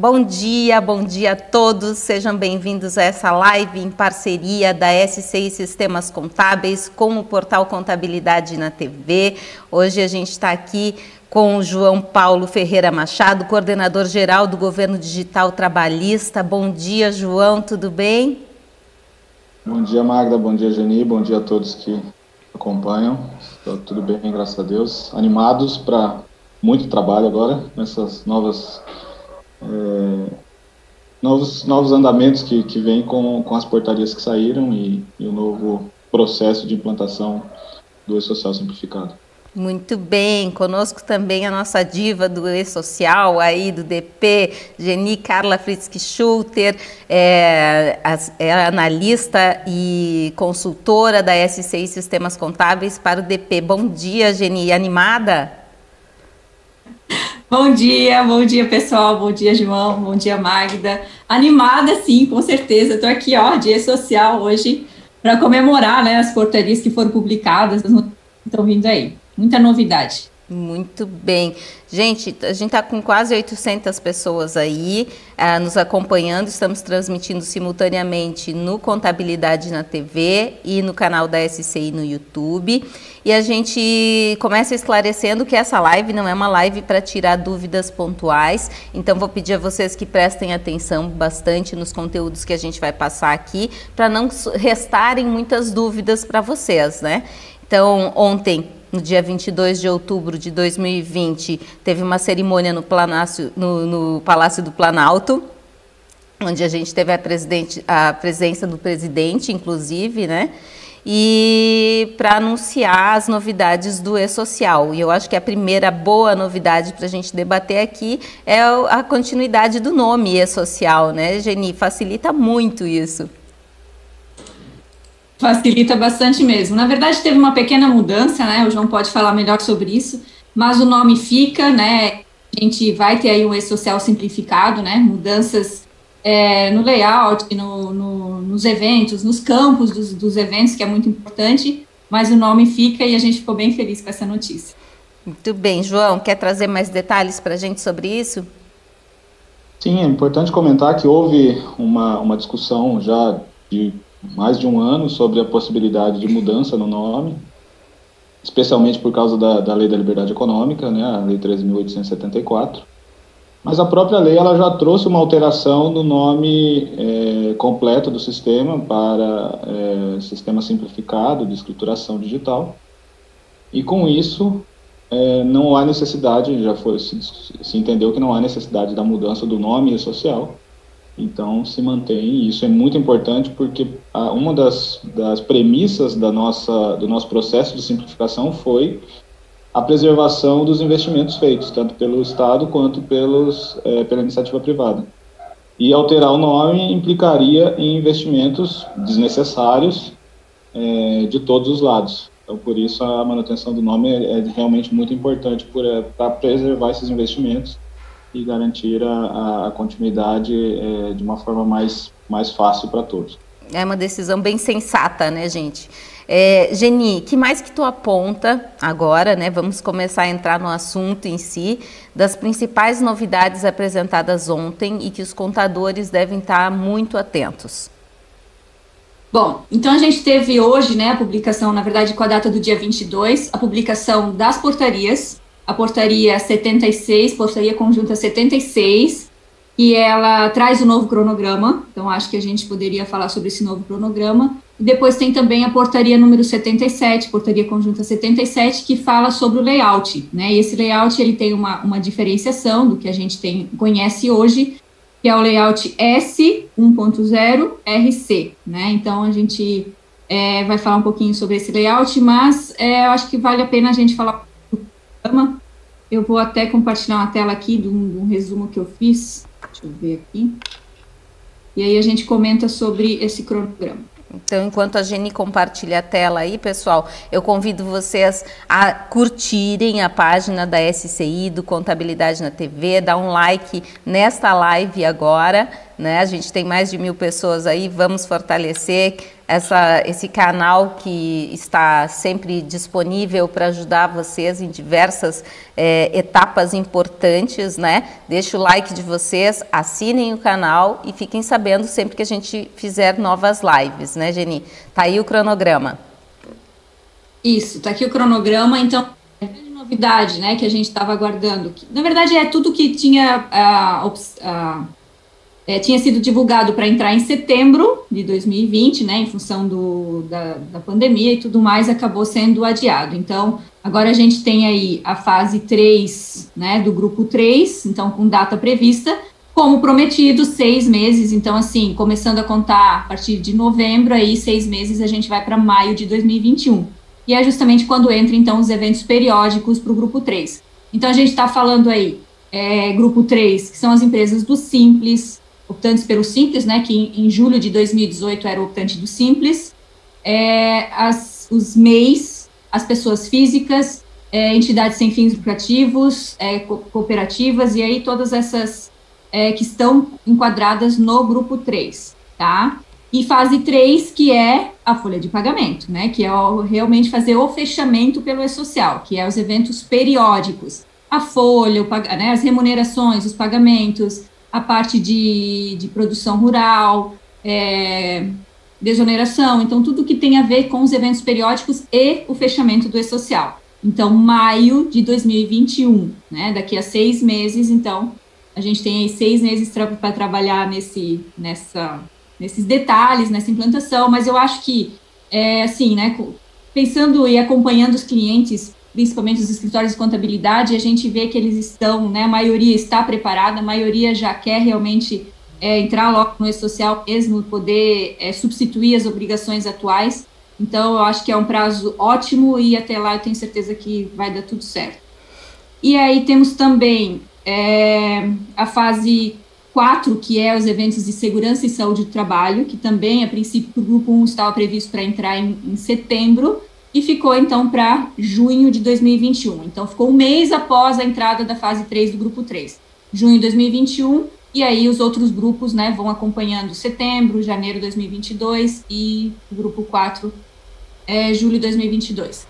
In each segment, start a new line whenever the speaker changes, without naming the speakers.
Bom dia, bom dia a todos. Sejam bem-vindos a essa live em parceria da SCI Sistemas Contábeis com o portal Contabilidade na TV. Hoje a gente está aqui com o João Paulo Ferreira Machado, coordenador geral do Governo Digital Trabalhista. Bom dia, João, tudo bem?
Bom dia, Magda. Bom dia, Geni. Bom dia a todos que acompanham. Está tudo bem, graças a Deus. Animados para muito trabalho agora nessas novas é, novos, novos andamentos que, que vêm com, com as portarias que saíram e, e o novo processo de implantação do E-Social Simplificado.
Muito bem, conosco também a nossa diva do E-Social, aí do DP, Geni Carla Fritzky Schulter, é, é, analista e consultora da SCI Sistemas Contábeis para o DP. Bom dia, Geni, animada?
Bom dia, bom dia pessoal, bom dia João, bom dia Magda. Animada sim, com certeza. Estou aqui, ó, dia social hoje para comemorar, né, as portarias que foram publicadas, estão vindo aí. Muita novidade.
Muito bem. Gente, a gente está com quase 800 pessoas aí uh, nos acompanhando. Estamos transmitindo simultaneamente no Contabilidade na TV e no canal da SCI no YouTube. E a gente começa esclarecendo que essa live não é uma live para tirar dúvidas pontuais. Então, vou pedir a vocês que prestem atenção bastante nos conteúdos que a gente vai passar aqui, para não restarem muitas dúvidas para vocês, né? Então, ontem no dia 22 de outubro de 2020, teve uma cerimônia no, Planácio, no, no Palácio do Planalto, onde a gente teve a, a presença do presidente, inclusive, né? E para anunciar as novidades do E-Social. E eu acho que a primeira boa novidade para a gente debater aqui é a continuidade do nome E-Social, né, Geni? Facilita muito isso.
Facilita bastante mesmo. Na verdade, teve uma pequena mudança, né? O João pode falar melhor sobre isso, mas o nome fica, né? A gente vai ter aí um e-social simplificado, né? Mudanças é, no layout, no, no, nos eventos, nos campos dos, dos eventos, que é muito importante, mas o nome fica e a gente ficou bem feliz com essa notícia.
Muito bem. João, quer trazer mais detalhes para a gente sobre isso?
Sim, é importante comentar que houve uma, uma discussão já de mais de um ano sobre a possibilidade de mudança no nome, especialmente por causa da, da Lei da Liberdade Econômica, né, a Lei 13.874. Mas a própria lei ela já trouxe uma alteração do nome é, completo do sistema para é, Sistema Simplificado de Escrituração Digital. E com isso, é, não há necessidade, já foi, se, se entendeu que não há necessidade da mudança do nome social, então se mantém, e isso é muito importante porque uma das, das premissas da nossa, do nosso processo de simplificação foi a preservação dos investimentos feitos, tanto pelo Estado quanto pelos, é, pela iniciativa privada. E alterar o nome implicaria em investimentos desnecessários é, de todos os lados. Então, por isso, a manutenção do nome é, é realmente muito importante é, para preservar esses investimentos e garantir a, a continuidade é, de uma forma mais, mais fácil para todos.
É uma decisão bem sensata, né, gente? É, Geni, que mais que tu aponta agora, né? Vamos começar a entrar no assunto em si, das principais novidades apresentadas ontem e que os contadores devem estar muito atentos.
Bom, então a gente teve hoje, né, a publicação, na verdade, com a data do dia 22, a publicação das portarias a portaria 76, portaria conjunta 76, e ela traz o novo cronograma, então acho que a gente poderia falar sobre esse novo cronograma. E depois tem também a portaria número 77, portaria conjunta 77, que fala sobre o layout, né? E esse layout ele tem uma, uma diferenciação do que a gente tem, conhece hoje, que é o layout S 1.0 RC, né? Então a gente é, vai falar um pouquinho sobre esse layout, mas é, eu acho que vale a pena a gente falar programa. Eu vou até compartilhar uma tela aqui de um, de um resumo que eu fiz. Deixa eu ver aqui. E aí a gente comenta sobre esse cronograma.
Então, enquanto a Geni compartilha a tela aí, pessoal, eu convido vocês a curtirem a página da SCI, do Contabilidade na TV, dar um like nesta live agora, né? A gente tem mais de mil pessoas aí, vamos fortalecer, essa, esse canal que está sempre disponível para ajudar vocês em diversas é, etapas importantes, né? Deixe o like de vocês, assinem o canal e fiquem sabendo sempre que a gente fizer novas lives, né, Geni? Tá aí o cronograma.
Isso, tá aqui o cronograma, então novidade, né, que a gente estava aguardando. Na verdade, é tudo que tinha, uh, uh, é, tinha sido divulgado para entrar em setembro de 2020, né, em função do, da, da pandemia e tudo mais, acabou sendo adiado. Então, agora a gente tem aí a fase 3, né, do grupo 3, então com data prevista, como prometido, seis meses. Então, assim, começando a contar a partir de novembro, aí seis meses a gente vai para maio de 2021 e é justamente quando entra, então, os eventos periódicos para o grupo 3. Então, a gente está falando aí, é, grupo 3, que são as empresas do Simples, optantes pelo Simples, né, que em, em julho de 2018 era o optante do Simples, é, as, os MEIs, as pessoas físicas, é, entidades sem fins lucrativos, é, co cooperativas, e aí todas essas é, que estão enquadradas no grupo 3, tá? E fase 3, que é a folha de pagamento, né? Que é o, realmente fazer o fechamento pelo E-Social, que é os eventos periódicos. A folha, o, né, as remunerações, os pagamentos, a parte de, de produção rural, é, desoneração, então tudo que tem a ver com os eventos periódicos e o fechamento do E-Social. Então, maio de 2021, né? Daqui a seis meses, então, a gente tem aí seis meses para trabalhar nesse, nessa nesses detalhes, nessa implantação, mas eu acho que, é, assim, né, pensando e acompanhando os clientes, principalmente os escritórios de contabilidade, a gente vê que eles estão, né, a maioria está preparada, a maioria já quer realmente é, entrar logo no e-social mesmo, poder é, substituir as obrigações atuais. Então, eu acho que é um prazo ótimo e até lá eu tenho certeza que vai dar tudo certo. E aí temos também é, a fase 4, que é os eventos de segurança e saúde do trabalho, que também, a princípio, o grupo 1 estava previsto para entrar em, em setembro, e ficou então para junho de 2021. Então, ficou um mês após a entrada da fase 3 do grupo 3, junho de 2021, e aí os outros grupos né, vão acompanhando setembro, janeiro de 2022 e o grupo 4 é julho de 2022.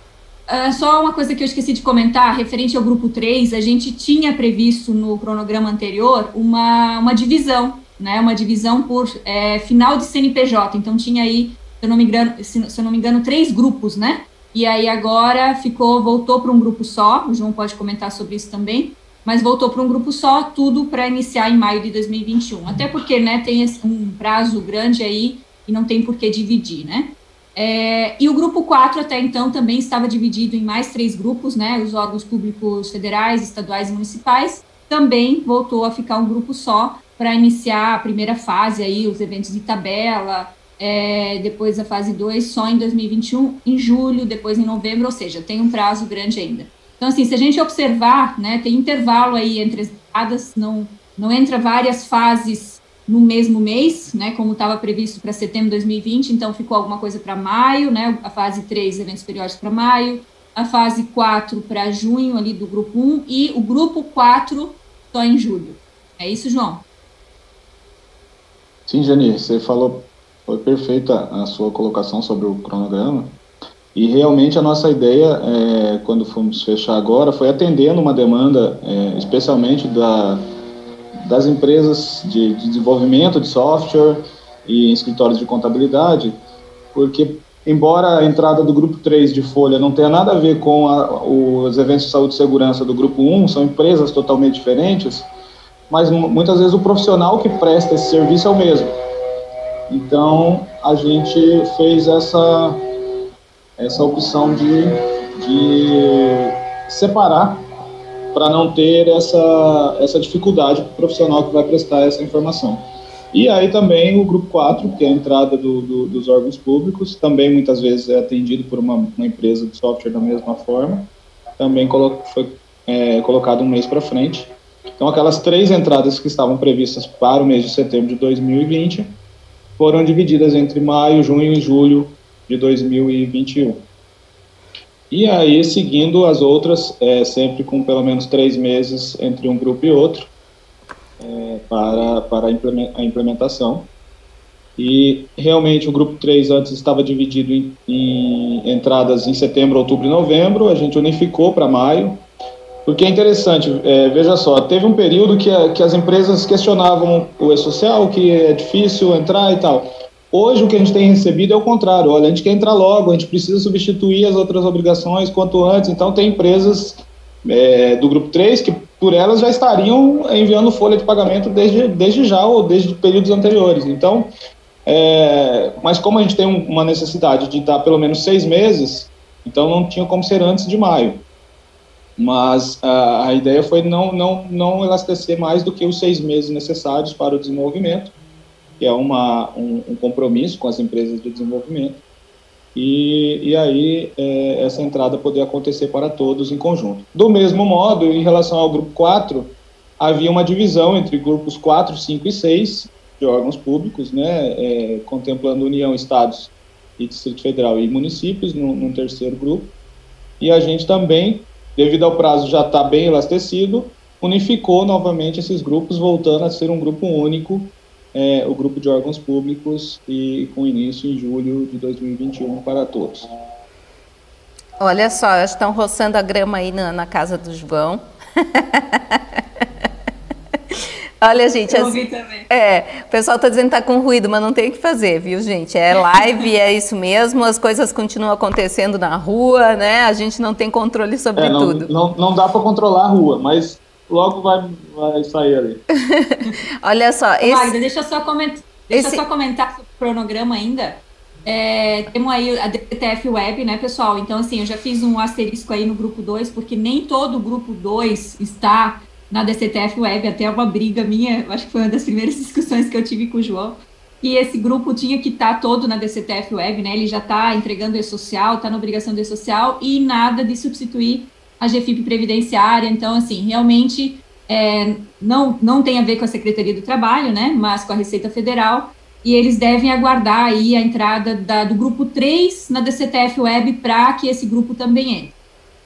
Uh, só uma coisa que eu esqueci de comentar, referente ao grupo 3, a gente tinha previsto no cronograma anterior uma, uma divisão, né, uma divisão por é, final de CNPJ, então tinha aí, se eu não me engano, se, se eu não me engano, três grupos, né, e aí agora ficou, voltou para um grupo só, o João pode comentar sobre isso também, mas voltou para um grupo só, tudo para iniciar em maio de 2021, até porque, né, tem um prazo grande aí e não tem por que dividir, né. É, e o grupo 4 até então também estava dividido em mais três grupos, né? Os órgãos públicos federais, estaduais e municipais. Também voltou a ficar um grupo só para iniciar a primeira fase aí, os eventos de tabela, é, depois a fase 2 só em 2021, em julho, depois em novembro, ou seja, tem um prazo grande ainda. Então, assim, se a gente observar, né, tem intervalo aí entre as datas, não, não entra várias fases no mesmo mês, né, como estava previsto para setembro de 2020, então ficou alguma coisa para maio, né, a fase 3, eventos periódicos para maio, a fase 4 para junho, ali do grupo 1, e o grupo 4 só em julho. É isso, João?
Sim, Jani, você falou, foi perfeita a sua colocação sobre o cronograma, e realmente a nossa ideia, é, quando fomos fechar agora, foi atendendo uma demanda, é, especialmente da das empresas de, de desenvolvimento de software e escritórios de contabilidade, porque embora a entrada do grupo 3 de folha não tenha nada a ver com a, os eventos de saúde e segurança do grupo 1, são empresas totalmente diferentes, mas muitas vezes o profissional que presta esse serviço é o mesmo. Então, a gente fez essa, essa opção de, de separar para não ter essa, essa dificuldade para o profissional que vai prestar essa informação. E aí também o grupo 4, que é a entrada do, do, dos órgãos públicos, também muitas vezes é atendido por uma, uma empresa de software da mesma forma, também colo foi é, colocado um mês para frente. Então aquelas três entradas que estavam previstas para o mês de setembro de 2020 foram divididas entre maio, junho e julho de 2021. E aí, seguindo as outras, é, sempre com pelo menos três meses entre um grupo e outro, é, para, para a implementação. E realmente o grupo 3 antes estava dividido em, em entradas em setembro, outubro e novembro, a gente unificou para maio, porque é interessante, é, veja só, teve um período que, a, que as empresas questionavam o e-social, que é difícil entrar e tal. Hoje o que a gente tem recebido é o contrário, olha, a gente quer entrar logo, a gente precisa substituir as outras obrigações quanto antes, então tem empresas é, do grupo 3 que por elas já estariam enviando folha de pagamento desde, desde já ou desde períodos anteriores. Então, é, mas como a gente tem uma necessidade de dar pelo menos seis meses, então não tinha como ser antes de maio. Mas a, a ideia foi não, não, não elastecer mais do que os seis meses necessários para o desenvolvimento, que é uma, um, um compromisso com as empresas de desenvolvimento. E, e, aí é, essa entrada poder acontecer para todos em conjunto. Do mesmo modo, em relação ao grupo 4, havia uma divisão entre grupos 4, 5 e 6 de órgãos públicos, né, é, contemplando União, Estados e Distrito Federal e municípios, num, num terceiro grupo. E a gente também devido ao prazo já estar tá bem elastecido, unificou novamente esses grupos, voltando a ser um grupo único, é, o grupo de órgãos públicos, e com início em julho de 2021 para todos.
Olha só, estão roçando a grama aí na, na casa do João. Olha, gente,
eu ouvi também.
é, o pessoal está dizendo que está com ruído, mas não tem o que fazer, viu, gente? É live, é isso mesmo, as coisas continuam acontecendo na rua, né? A gente não tem controle sobre
é, não,
tudo.
Não, não dá para controlar a rua, mas logo vai, vai sair ali.
Olha só.
Esse... Magda, deixa eu só comentar, deixa esse... só comentar sobre o cronograma ainda. É, temos aí a DTF Web, né, pessoal? Então, assim, eu já fiz um asterisco aí no grupo 2, porque nem todo o grupo 2 está na DCTF Web, até uma briga minha, acho que foi uma das primeiras discussões que eu tive com o João, e esse grupo tinha que estar tá todo na DCTF Web, né? Ele já está entregando e-social, está na obrigação de e-social e nada de substituir a GFIP previdenciária. Então, assim, realmente é, não, não tem a ver com a Secretaria do Trabalho, né? Mas com a Receita Federal. E eles devem aguardar aí a entrada da, do grupo 3 na DCTF Web para que esse grupo também entre.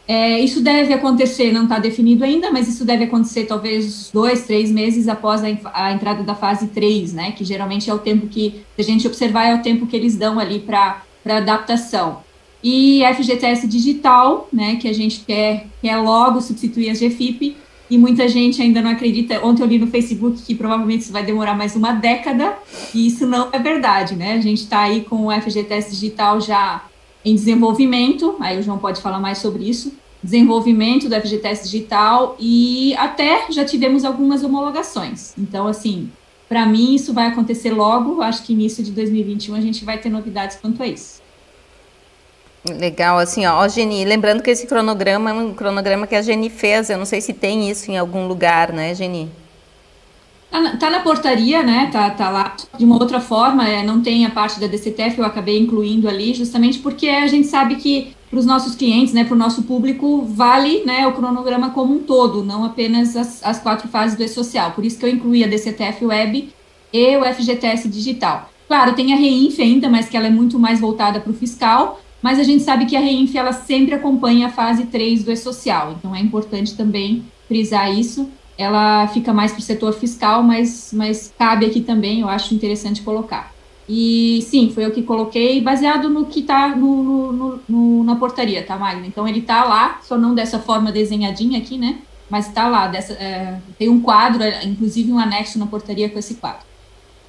É, isso deve acontecer, não está definido ainda, mas isso deve acontecer talvez dois, três meses após a, a, entrada da fase 3, né? Que geralmente é o tempo que, se a gente observar, é o tempo que eles dão ali para adaptação. E FGTS digital, né? Que a gente quer, quer logo substituir a GFIP, e muita gente ainda não acredita. Ontem eu li no Facebook que provavelmente isso vai demorar mais uma década, e isso não é verdade, né? A gente está aí com o FGTS digital já em desenvolvimento, aí o João pode falar mais sobre isso, desenvolvimento do FGTS digital e até já tivemos algumas homologações. Então, assim, para mim isso vai acontecer logo, acho que início de 2021 a gente vai ter novidades quanto a isso.
Legal, assim, ó, Geni, lembrando que esse cronograma é um cronograma que a Geni fez, eu não sei se tem isso em algum lugar, né, Geni?
Tá na, tá na, portaria, né? Tá, tá lá de uma outra forma, é, não tem a parte da DCTF, eu acabei incluindo ali, justamente porque a gente sabe que para os nossos clientes, né, para o nosso público, vale né, o cronograma como um todo, não apenas as, as quatro fases do E-Social. Por isso que eu incluí a DCTF Web e o FGTS Digital. Claro, tem a REINF ainda, mas que ela é muito mais voltada para o fiscal, mas a gente sabe que a REINF ela sempre acompanha a fase 3 do E-Social, então é importante também frisar isso ela fica mais para o setor fiscal, mas, mas cabe aqui também, eu acho interessante colocar. E sim, foi eu que coloquei, baseado no que está no, no, no, na portaria, tá, Magna? Então ele está lá, só não dessa forma desenhadinha aqui, né? Mas está lá, dessa, é, tem um quadro, inclusive um anexo na portaria com esse quadro.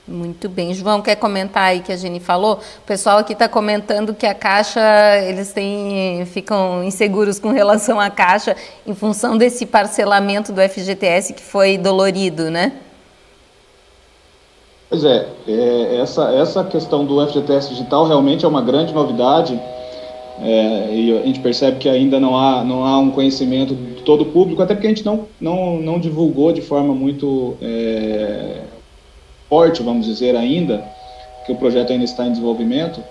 Muito bem. João, quer comentar aí que a Jenny falou? O pessoal aqui está comentando que a Caixa, eles têm, ficam inseguros com relação à Caixa em função desse parcelamento do FGTS que foi dolorido, né?
Pois é, é essa, essa questão do FGTS digital realmente é uma grande novidade é, e a gente percebe que ainda não há, não há um conhecimento de todo o público, até porque a gente não, não, não divulgou de forma muito... É, forte, vamos dizer, ainda, que o projeto ainda está em desenvolvimento,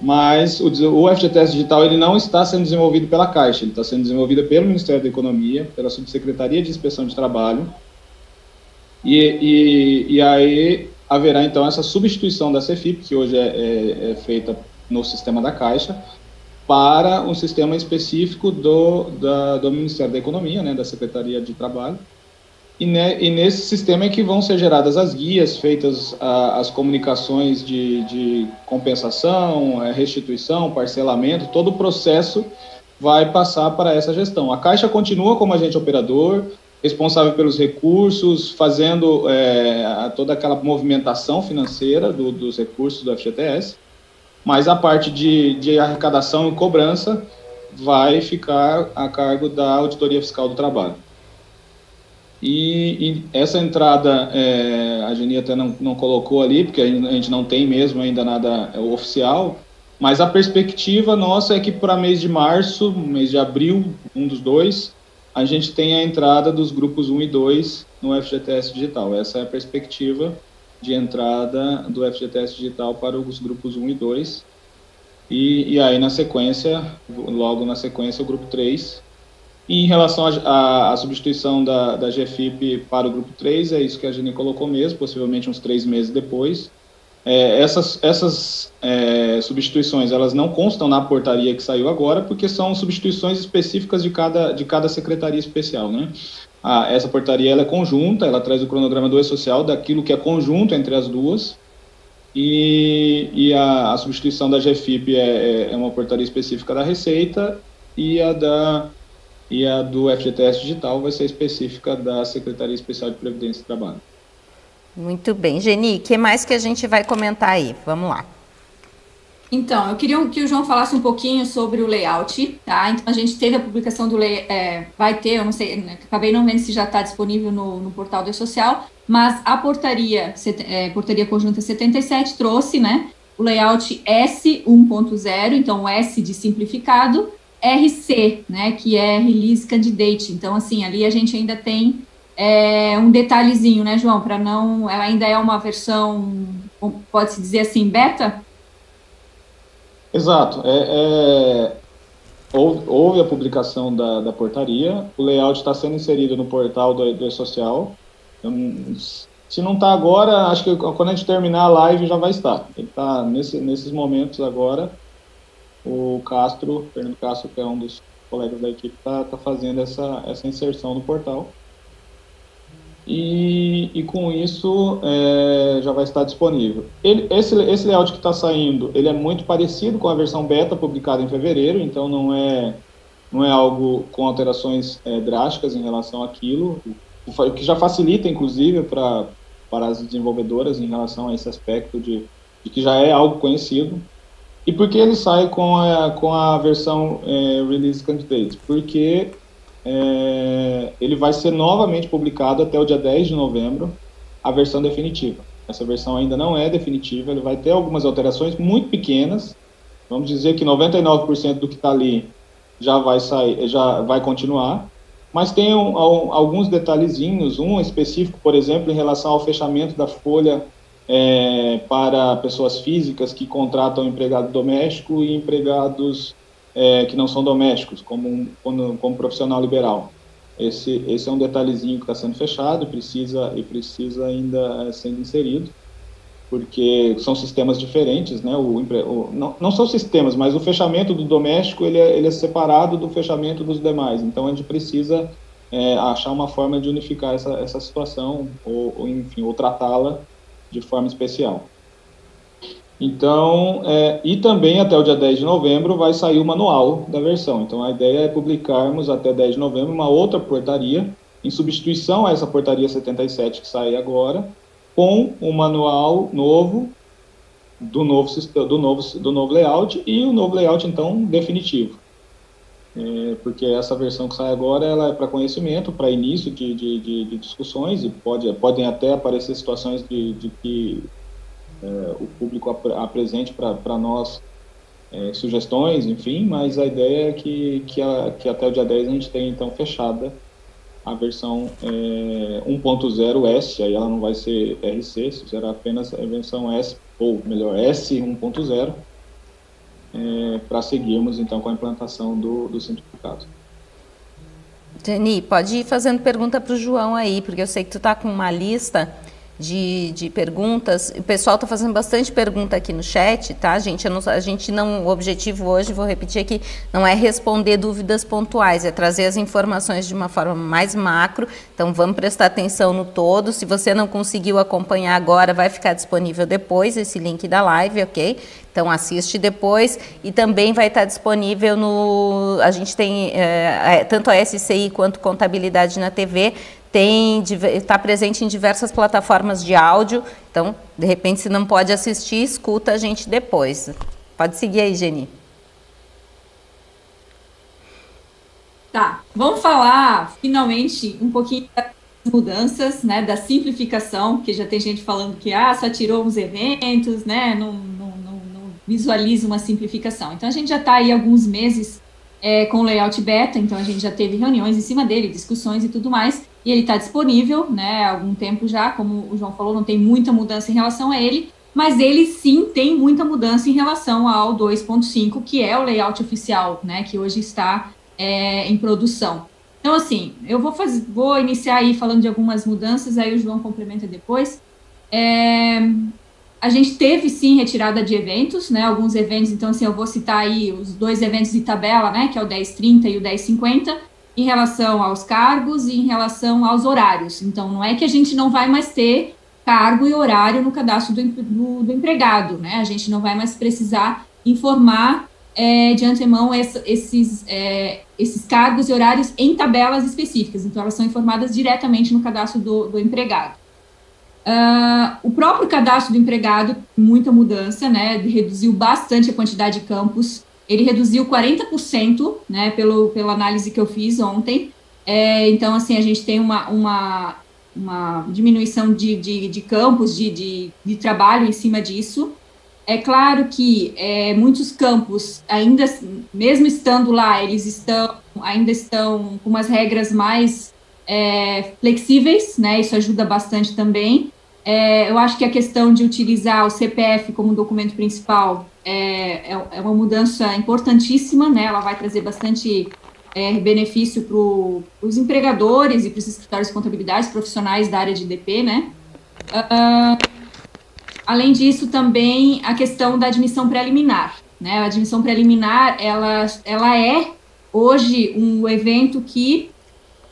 mas o, o FGTS Digital ele não está sendo desenvolvido pela Caixa, ele está sendo desenvolvido pelo Ministério da Economia, pela Subsecretaria de Inspeção de Trabalho, e, e, e aí haverá então essa substituição da CEFIP, que hoje é, é, é feita no sistema da Caixa, para um sistema específico do, da, do Ministério da Economia, né, da Secretaria de Trabalho, e, ne, e, nesse sistema é que vão ser geradas as guias, feitas a, as comunicações de, de compensação, é, restituição, parcelamento, todo o processo vai passar para essa gestão. A Caixa continua como agente operador, responsável pelos recursos, fazendo é, toda aquela movimentação financeira do, dos recursos do FGTS, mas a parte de, de arrecadação e cobrança vai ficar a cargo da Auditoria Fiscal do Trabalho. E, e essa entrada, é, a Geni até não, não colocou ali, porque a gente não tem mesmo ainda nada é, oficial, mas a perspectiva nossa é que para mês de março, mês de abril, um dos dois, a gente tem a entrada dos grupos 1 e 2 no FGTS Digital. Essa é a perspectiva de entrada do FGTS Digital para os grupos 1 e 2. E, e aí, na sequência, logo na sequência, o grupo 3, em relação à substituição da, da GFIP para o grupo 3, é isso que a Jenny colocou mesmo, possivelmente uns três meses depois. É, essas essas é, substituições elas não constam na portaria que saiu agora, porque são substituições específicas de cada, de cada secretaria especial. Né? Essa portaria ela é conjunta, ela traz o cronograma do E-Social daquilo que é conjunto entre as duas, e, e a, a substituição da GFIP é, é, é uma portaria específica da Receita, e a da e a do FGTS Digital vai ser específica da Secretaria Especial de Previdência e Trabalho.
Muito bem. Geni, o que mais que a gente vai comentar aí? Vamos lá.
Então, eu queria que o João falasse um pouquinho sobre o layout, tá? Então, a gente teve a publicação do layout, é, vai ter, eu não sei, né, acabei não vendo se já está disponível no, no portal do E-Social, mas a portaria, é, portaria conjunta 77 trouxe, né, o layout S 1.0, então o S de simplificado, RC, né, que é Release Candidate. Então, assim, ali a gente ainda tem é, um detalhezinho, né, João, para não. Ela ainda é uma versão, pode-se dizer assim, beta?
Exato. É, é, houve, houve, a publicação da, da portaria, o layout está sendo inserido no portal do, do E-Social. Então, se não está agora, acho que quando a gente terminar a live já vai estar. Ele está nesse, nesses momentos agora o Castro, Fernando Castro, que é um dos colegas da equipe, está tá fazendo essa, essa inserção no portal. E, e com isso é, já vai estar disponível. Ele, esse, esse layout que está saindo, ele é muito parecido com a versão beta publicada em fevereiro, então não é, não é algo com alterações é, drásticas em relação àquilo, o que já facilita, inclusive, para as desenvolvedoras em relação a esse aspecto de, de que já é algo conhecido. E por que ele sai com a, com a versão é, Release Candidate? Porque é, ele vai ser novamente publicado até o dia 10 de novembro, a versão definitiva. Essa versão ainda não é definitiva, ele vai ter algumas alterações muito pequenas. Vamos dizer que 99% do que está ali já vai sair, já vai continuar, mas tem um, alguns detalhezinhos, um específico, por exemplo, em relação ao fechamento da folha é, para pessoas físicas que contratam empregado doméstico e empregados é, que não são domésticos, como, como, como, profissional liberal. Esse, esse é um detalhezinho que está sendo fechado precisa, e precisa ainda é, sendo inserido, porque são sistemas diferentes, né? O, o, não, não são sistemas, mas o fechamento do doméstico ele é, ele é separado do fechamento dos demais. Então a gente precisa é, achar uma forma de unificar essa, essa situação ou, ou enfim, ou tratá-la de forma especial. Então, é, e também até o dia 10 de novembro vai sair o manual da versão. Então, a ideia é publicarmos até 10 de novembro uma outra portaria, em substituição a essa portaria 77 que sai agora, com o um manual novo do novo, do, novo, do novo layout e o novo layout, então, definitivo. É, porque essa versão que sai agora ela é para conhecimento, para início de, de, de, de, discussões e pode, podem até aparecer situações de, que é, o público ap apresente para nós é, sugestões, enfim, mas a ideia é que, que, a, que, até o dia 10 a gente tenha então fechada a versão é, 1.0 S, aí ela não vai ser RC, será apenas a versão S, ou melhor, S 1.0, é, para seguirmos então com a implantação do, do simplificado.
Jenny, pode ir fazendo pergunta para o João aí, porque eu sei que tu está com uma lista de, de perguntas. O pessoal está fazendo bastante pergunta aqui no chat, tá, gente? Não, a gente não, o objetivo hoje, vou repetir aqui, não é responder dúvidas pontuais, é trazer as informações de uma forma mais macro. Então vamos prestar atenção no todo. Se você não conseguiu acompanhar agora, vai ficar disponível depois esse link da live, ok? Então assiste depois e também vai estar disponível no. A gente tem é, tanto a SCI quanto contabilidade na TV tem está presente em diversas plataformas de áudio. Então, de repente, se não pode assistir, escuta a gente depois. Pode seguir aí, Geni.
Tá, vamos falar finalmente um pouquinho das mudanças, né, da simplificação, que já tem gente falando que ah, só tirou uns eventos, né, não, não, não, não visualiza uma simplificação. Então a gente já está aí alguns meses é, com o layout beta, então a gente já teve reuniões em cima dele, discussões e tudo mais e ele está disponível, né, há algum tempo já, como o João falou, não tem muita mudança em relação a ele, mas ele sim tem muita mudança em relação ao 2.5, que é o layout oficial, né, que hoje está é, em produção. Então, assim, eu vou, vou iniciar aí falando de algumas mudanças, aí o João complementa depois. É, a gente teve sim retirada de eventos, né? Alguns eventos, então assim, eu vou citar aí os dois eventos de tabela, né? Que é o 1030 e o 1050 em relação aos cargos e em relação aos horários. Então, não é que a gente não vai mais ter cargo e horário no cadastro do, do, do empregado, né? A gente não vai mais precisar informar é, de antemão esses, é, esses cargos e horários em tabelas específicas. Então, elas são informadas diretamente no cadastro do, do empregado. Uh, o próprio cadastro do empregado, muita mudança, né? Reduziu bastante a quantidade de campos ele reduziu 40%, né, pelo, pela análise que eu fiz ontem. É, então, assim, a gente tem uma, uma, uma diminuição de, de, de campos de, de, de, trabalho em cima disso. É claro que é, muitos campos, ainda, mesmo estando lá, eles estão, ainda estão com umas regras mais é, flexíveis, né, isso ajuda bastante também. É, eu acho que a questão de utilizar o CPF como documento principal é, é, é uma mudança importantíssima, né? Ela vai trazer bastante é, benefício para os empregadores e para os escritórios de contabilidade profissionais da área de DP, né? Uh, além disso, também a questão da admissão preliminar, né? A admissão preliminar, ela, ela é hoje um evento que,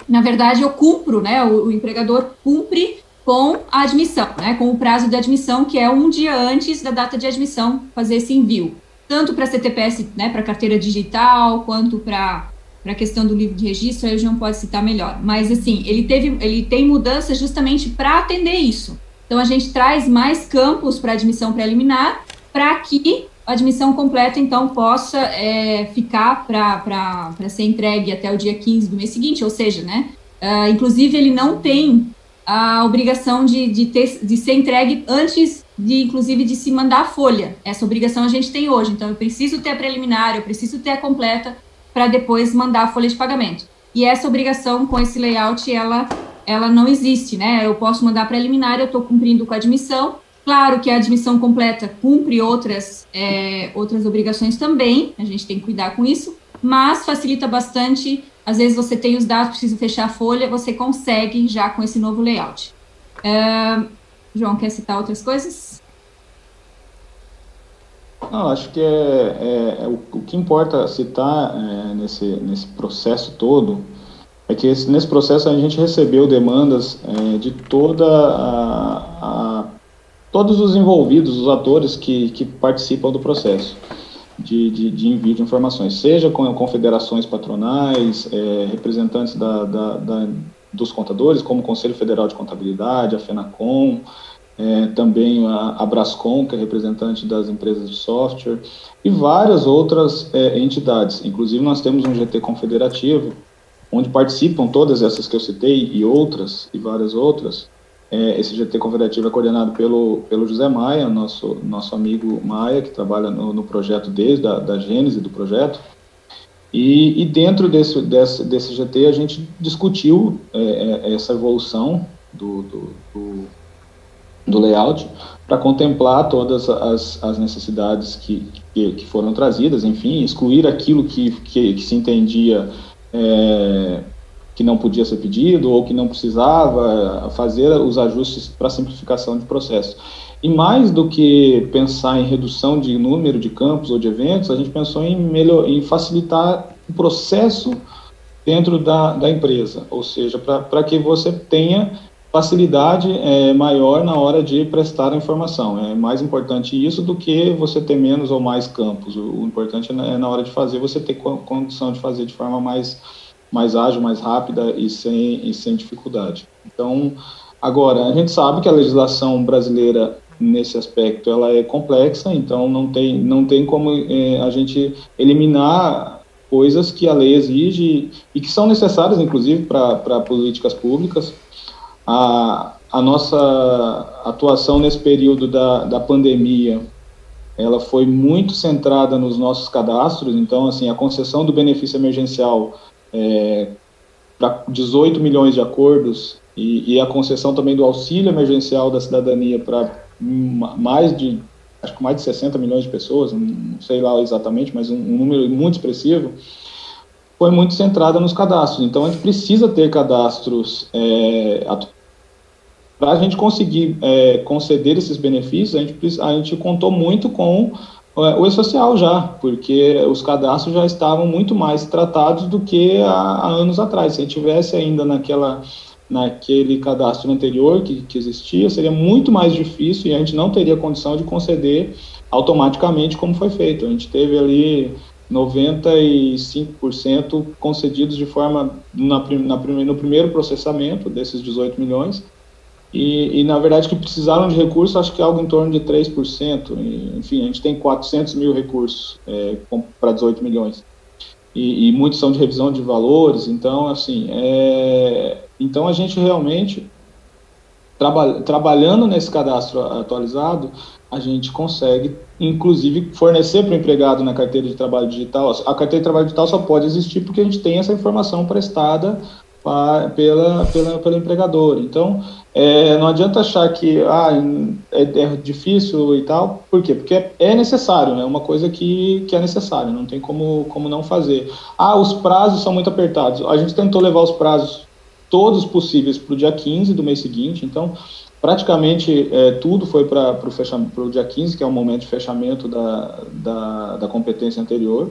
na verdade, eu cumpro, né? O, o empregador cumpre com a admissão, né, com o prazo de admissão, que é um dia antes da data de admissão, fazer esse envio, tanto para CTPS, né, para carteira digital, quanto para a questão do livro de registro, aí o João pode citar melhor. Mas, assim, ele, teve, ele tem mudanças justamente para atender isso. Então, a gente traz mais campos para admissão preliminar, para que a admissão completa, então, possa é, ficar para ser entregue até o dia 15 do mês seguinte, ou seja, né, uh, inclusive ele não tem a obrigação de, de, ter, de ser entregue antes de, inclusive, de se mandar a folha. Essa obrigação a gente tem hoje. Então, eu preciso ter a preliminar, eu preciso ter a completa para depois mandar a folha de pagamento. E essa obrigação com esse layout, ela, ela não existe, né? Eu posso mandar a preliminar, eu estou cumprindo com a admissão. Claro que a admissão completa cumpre outras, é, outras obrigações também, a gente tem que cuidar com isso, mas facilita bastante às vezes você tem os dados, precisa fechar a folha, você consegue já com esse novo layout. Uh, João, quer citar outras coisas?
Não, acho que é, é, é o, o, que importa citar é, nesse, nesse processo todo é que esse, nesse processo a gente recebeu demandas é, de toda a, a, todos os envolvidos, os atores que, que participam do processo de, de, de envio de informações, seja com confederações patronais, é, representantes da, da, da, dos contadores, como o Conselho Federal de Contabilidade, a FENACOM, é, também a, a, Brascom, que é representante das empresas de software, e várias outras é, entidades. Inclusive, nós temos um GT confederativo, onde participam todas essas que eu citei, e outras, e várias outras, é, esse GT Confederativo é coordenado pelo, pelo José Maia, nosso, nosso amigo Maia, que trabalha no, no projeto desde a da gênese do projeto. E, e dentro desse, desse, desse GT a gente discutiu é, é, essa evolução do, do, do, do layout para contemplar todas as, as necessidades que, que, que, foram trazidas, enfim, excluir aquilo que, que, que se entendia é, que não podia ser pedido ou que não precisava, fazer os ajustes para simplificação de processo. E mais do que pensar em redução de número de campos ou de eventos, a gente pensou em, melhor, em facilitar o processo dentro da, da empresa, ou seja, para que você tenha facilidade é, maior na hora de prestar a informação. É mais importante isso do que você ter menos ou mais campos. O, o importante é na hora de fazer você ter condição de fazer de forma mais mais ágil, mais rápida e sem, e sem dificuldade. Então, agora, a gente sabe que a legislação brasileira nesse aspecto ela é complexa, então não tem, não tem como é, a gente eliminar coisas que a lei exige e que são necessárias, inclusive, para políticas públicas. A, a nossa atuação nesse período da, da pandemia ela foi muito centrada nos nossos cadastros, então, assim, a concessão do benefício emergencial é, para 18 milhões de acordos e, e, a concessão também do auxílio emergencial da cidadania para mais de acho que mais de 60 milhões de pessoas, não sei lá exatamente, mas um, um número muito expressivo, foi muito centrada nos cadastros. Então a gente precisa ter cadastros é, para a gente conseguir é, conceder esses benefícios. A gente, a gente contou muito com o e-social já, porque os cadastros já estavam muito mais tratados do que há, há, anos atrás. Se a gente tivesse ainda naquela, naquele cadastro anterior que, que existia, seria muito mais difícil e a gente não teria condição de conceder automaticamente como foi feito. A gente teve ali 95% concedidos de forma na, na, no primeiro processamento desses 18 milhões e, e, na verdade, que precisaram de recursos, acho que é algo em torno de 3%. E, enfim, a gente tem 400 mil recursos é, para 18 milhões. E, e, muitos são de revisão de valores. Então, assim, é, então a gente realmente, traba, trabalhando nesse cadastro atualizado, a gente consegue, inclusive, fornecer para o empregado na carteira de trabalho digital. A carteira de trabalho digital só pode existir porque a gente tem essa informação prestada pela, pela, pelo empregador. Então, é, não adianta achar que ah, é, é, difícil e tal, por quê? Porque é necessário, é né? uma coisa que, que é necessária, não tem como, como não fazer. Ah, os prazos são muito apertados. A gente tentou levar os prazos todos possíveis para o dia 15 do mês seguinte, então praticamente é, tudo foi para o dia 15, que é o momento de fechamento da, da, da competência anterior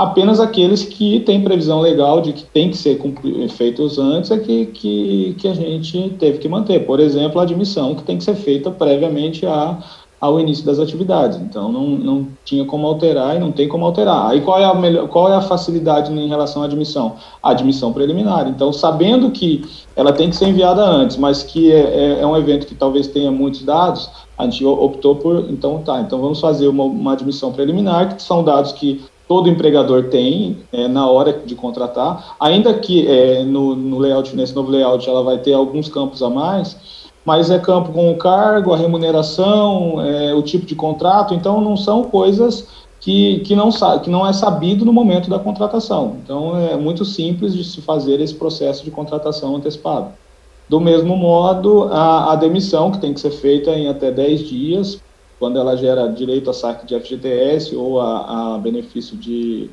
apenas aqueles que têm previsão legal de que tem que ser feitos antes é que, que, que a gente teve que manter. Por exemplo, a admissão que tem que ser feita previamente a, ao início das atividades. Então, não, não tinha como alterar e não tem como alterar. Aí, qual é a, melhor, qual é a facilidade em relação à admissão? A admissão preliminar. Então, sabendo que ela tem que ser enviada antes, mas que é, é, é um evento que talvez tenha muitos dados, a gente optou por, então tá, então vamos fazer uma, uma admissão preliminar, que são dados que todo empregador tem é, na hora de contratar, ainda que é, no, no, layout, nesse novo layout, ela vai ter alguns campos a mais, mas é campo com o cargo, a remuneração, é, o tipo de contrato, então não são coisas que, que, não, que não é sabido no momento da contratação. Então é muito simples de se fazer esse processo de contratação antecipado. Do mesmo modo, a, a demissão, que tem que ser feita em até 10 dias, quando ela gera direito a saque de FGTS ou a, a benefício de,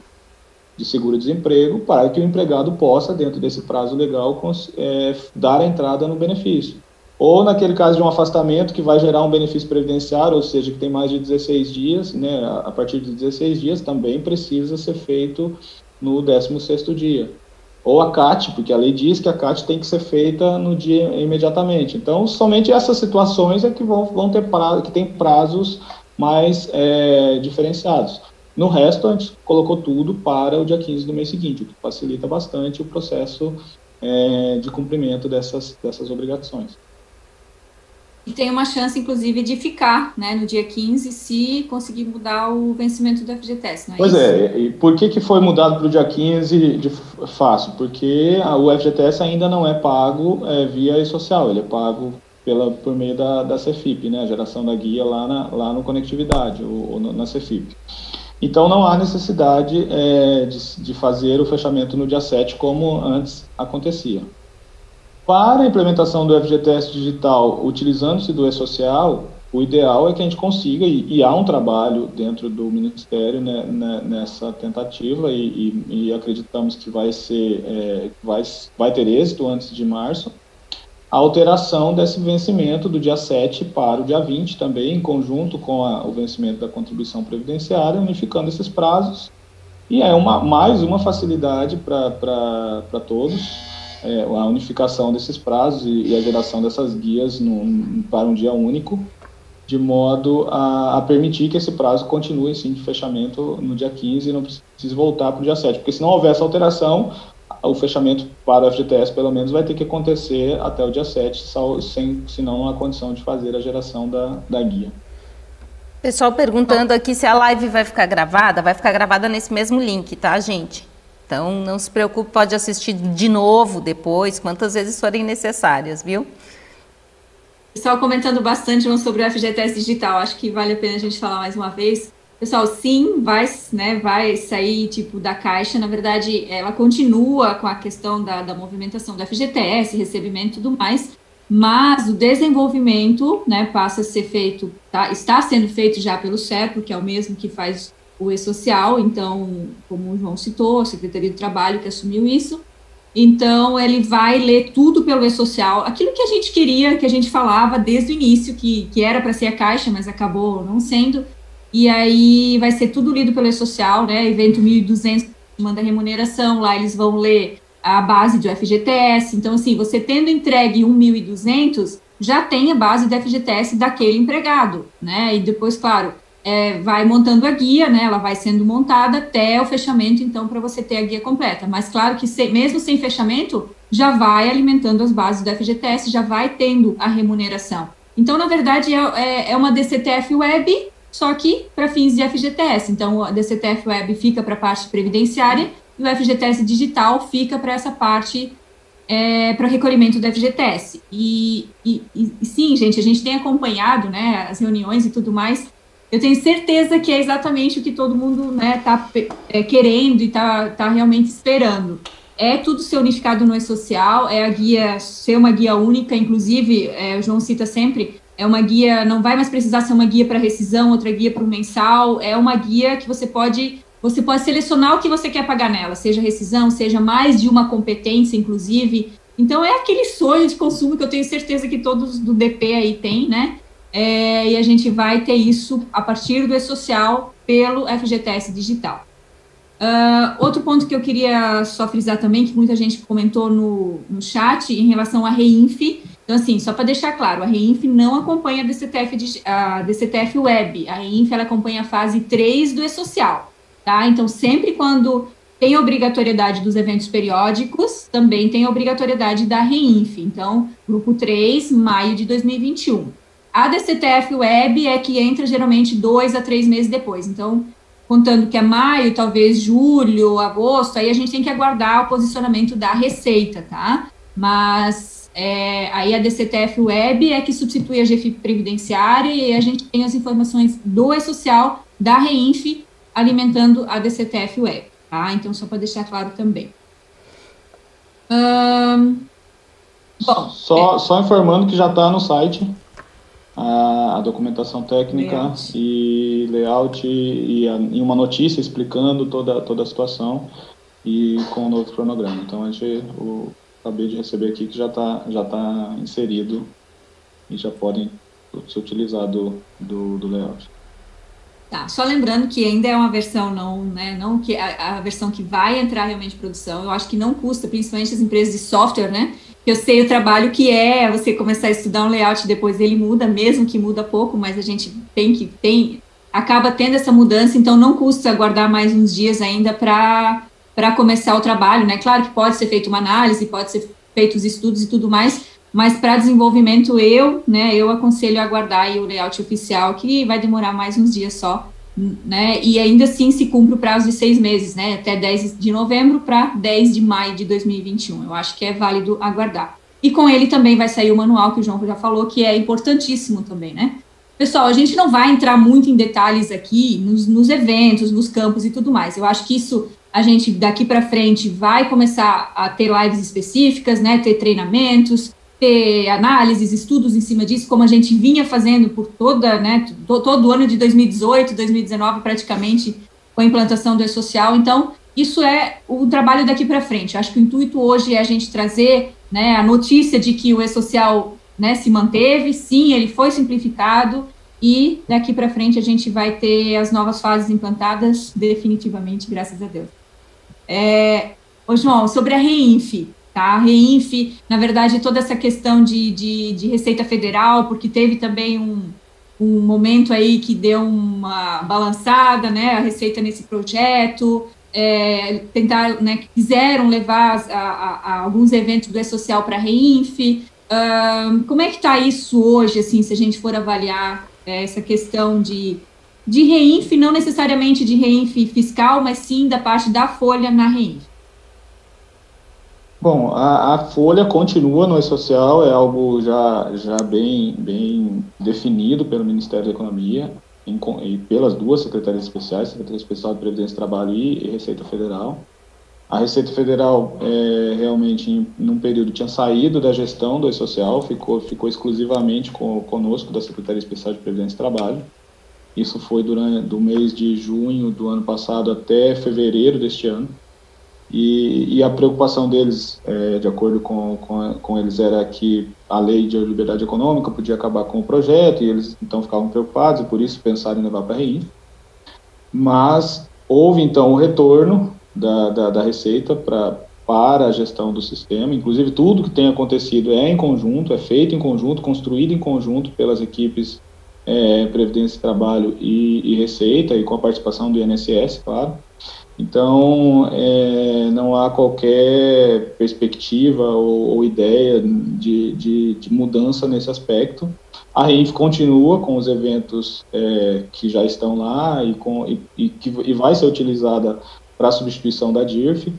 de seguro-desemprego, para que o empregado possa, dentro desse prazo legal, é, dar a entrada no benefício. Ou naquele caso de um afastamento que vai gerar um benefício previdenciário, ou seja, que tem mais de 16 dias, né, a partir de 16 dias também precisa ser feito no 16º dia ou a CAT, porque a lei diz que a CAT tem que ser feita no dia imediatamente. Então, somente essas situações é que vão, vão ter prazo, que tem prazos mais é, diferenciados. No resto, a gente colocou tudo para o dia 15 do mês seguinte, o que facilita bastante o processo é, de cumprimento dessas, dessas obrigações.
E tem uma chance, inclusive, de ficar né, no dia 15 se conseguir mudar o vencimento do FGTS, não é
Pois
isso?
é, e por que, que foi mudado para o dia 15 de fácil? Porque a, o FGTS ainda não é pago é, via e-social, ele é pago pela, por meio da, da Cefip, né, a geração da guia lá, na, lá no Conectividade, ou, ou na Cefip. Então não há necessidade é, de, de fazer o fechamento no dia 7 como antes acontecia. Para a implementação do FGTS digital, utilizando-se do e-social, o ideal é que a gente consiga, e, e há um trabalho dentro do Ministério né, né, nessa tentativa, e, e, e, acreditamos que vai, ser, é, vai, vai ter êxito antes de março, a alteração desse vencimento do dia 7 para o dia 20 também, em conjunto com a, o vencimento da contribuição previdenciária, unificando esses prazos. E é uma, mais uma facilidade para todos, é, a unificação desses prazos e, e, a geração dessas guias no, para um dia único, de modo a, a, permitir que esse prazo continue sim de fechamento no dia 15 e não precise voltar para o dia 7, porque se não houver essa alteração, o fechamento para o FGTS pelo menos vai ter que acontecer até o dia 7, sem, senão não há condição de fazer a geração da, da guia.
Pessoal perguntando aqui se a live vai ficar gravada, vai ficar gravada nesse mesmo link, tá, gente? Então não se preocupe, pode assistir de novo depois, quantas vezes forem necessárias, viu?
Pessoal comentando bastante sobre o FGTS digital, acho que vale a pena a gente falar mais uma vez. Pessoal, sim, vai, né, vai sair tipo da caixa. Na verdade, ela continua com a questão da, da movimentação do FGTS, recebimento e tudo mais, mas o desenvolvimento, né, passa a ser feito, tá, está sendo feito já pelo CEPO, que é o mesmo que faz o E-Social. Então, como o João citou, a Secretaria do Trabalho que assumiu isso. Então, ele vai ler tudo pelo E-Social, aquilo que a gente queria, que a gente falava desde o início, que, que era para ser a Caixa, mas acabou não sendo. E aí vai ser tudo lido pelo E-Social, né? Evento 1.200 manda remuneração, lá eles vão ler a base do FGTS. Então, assim, você tendo entregue 1.200, já tem a base do FGTS daquele empregado, né? E depois, claro, é, vai montando a guia, né? Ela vai sendo montada até o fechamento, então, para você ter a guia completa. Mas claro que se, mesmo sem fechamento, já vai alimentando as bases do FGTS, já vai tendo a remuneração. Então, na verdade, é, é, é uma DCTF Web, só que para fins de FGTS. Então, a DCTF Web fica para a parte previdenciária e o FGTS digital fica para essa parte é, para recolhimento do FGTS. E, e, e, sim, gente, a gente tem acompanhado né, as reuniões e tudo mais eu tenho certeza que é exatamente o que todo mundo está né, tá, é, querendo e está tá realmente esperando. É tudo ser unificado no e-social, é a guia ser uma guia única, inclusive, é, o João cita sempre, é uma guia, não vai mais precisar ser uma guia para rescisão, outra guia para o mensal, é uma guia que você pode, você pode selecionar o que você quer pagar nela, seja rescisão, seja mais de uma competência, inclusive. Então, é aquele sonho de consumo que eu tenho certeza que todos do DP aí têm, né? É, e a gente vai ter isso a partir do E-Social pelo FGTS Digital. Uh, outro ponto que eu queria só frisar também, que muita gente comentou no, no chat, em relação à REINF. Então, assim, só para deixar claro, a REINF não acompanha a DCTF, a DCTF Web. A REINF, ela acompanha a fase 3 do E-Social, tá? Então, sempre quando tem obrigatoriedade dos eventos periódicos, também tem obrigatoriedade da REINF. Então, grupo 3, maio de 2021. A DCTF Web é que entra geralmente dois a três meses depois. Então, contando que é maio, talvez julho, agosto, aí a gente tem que aguardar o posicionamento da Receita, tá? Mas é, aí a DCTF Web é que substitui a GFIP Previdenciária e a gente tem as informações do E-Social, da REINF, alimentando a DCTF Web, tá? Então, só para deixar claro também.
bom, só, é, só informando que já está no site a, a documentação técnica layout. e layout e, a, e, uma notícia explicando toda, toda a situação e com o novo cronograma. Então, a gente, o, acabei de receber aqui que já está já tá inserido e já podem se utilizar do, do, do layout.
Tá, só lembrando que ainda é uma versão não, né, não que a, a, versão que vai entrar realmente em produção. Eu acho que não custa, principalmente as empresas de software, né? Eu sei o trabalho que é você começar a estudar um layout depois ele muda, mesmo que muda pouco, mas a gente tem que tem acaba tendo essa mudança, então não custa aguardar mais uns dias ainda para para começar o trabalho, né? Claro que pode ser feita uma análise, pode ser feitos estudos e tudo mais, mas para desenvolvimento eu, né, eu aconselho a aguardar o layout oficial, que vai demorar mais uns dias só, né, e ainda assim se cumpre o prazo de seis meses, né, até 10 de novembro para 10 de maio de 2021, eu acho que é válido aguardar. E com ele também vai sair o manual que o João já falou, que é importantíssimo também, né. Pessoal, a gente não vai entrar muito em detalhes aqui nos, nos eventos, nos campos e tudo mais, eu acho que isso a gente daqui para frente vai começar a ter lives específicas, né, ter treinamentos, ter análises, estudos em cima disso, como a gente vinha fazendo por toda, né, todo o ano de 2018, 2019, praticamente, com a implantação do e-social. Então, isso é o trabalho daqui para frente. Acho que o intuito hoje é a gente trazer né, a notícia de que o e-social né, se manteve, sim, ele foi simplificado, e daqui para frente a gente vai ter as novas fases implantadas definitivamente, graças a Deus. É, ô João, sobre a REINF, tá? A REINF, na verdade, toda essa questão de, de, de Receita Federal, porque teve também um, um momento aí que deu uma balançada, né, a Receita nesse projeto, é, tentar, né, quiseram levar a, a, a alguns eventos do E-Social para a REINF, como é que está isso hoje, assim, se a gente for avaliar é, essa questão de, de REINF, não necessariamente de REINF fiscal, mas sim da parte da folha na REINF?
Bom, a, a, folha continua no E-Social, é algo já, já bem, bem definido pelo Ministério da Economia em, e pelas duas secretarias especiais, Secretaria Especial de Previdência e Trabalho e, e Receita Federal. A Receita Federal é, realmente, em num período, tinha saído da gestão do E-Social, ficou, ficou exclusivamente com, conosco, da Secretaria Especial de Previdência e Trabalho. Isso foi durante do mês de junho do ano passado até fevereiro deste ano. E, e a preocupação deles, é, de acordo com, com, com, eles, era que a lei de liberdade econômica podia acabar com o projeto, e eles então ficavam preocupados, e por isso pensaram em levar para a RI. Mas houve então o retorno da, da, da Receita pra, para a gestão do sistema, inclusive tudo que tem acontecido é em conjunto, é feito em conjunto, construído em conjunto pelas equipes é, Previdência Trabalho e, e Receita, e com a participação do INSS, claro. Então, é, não há qualquer perspectiva ou, ou ideia de, de, de, mudança nesse aspecto. A REINF continua com os eventos é, que já estão lá e, com, e, e, que, e vai ser utilizada para substituição da DIRF,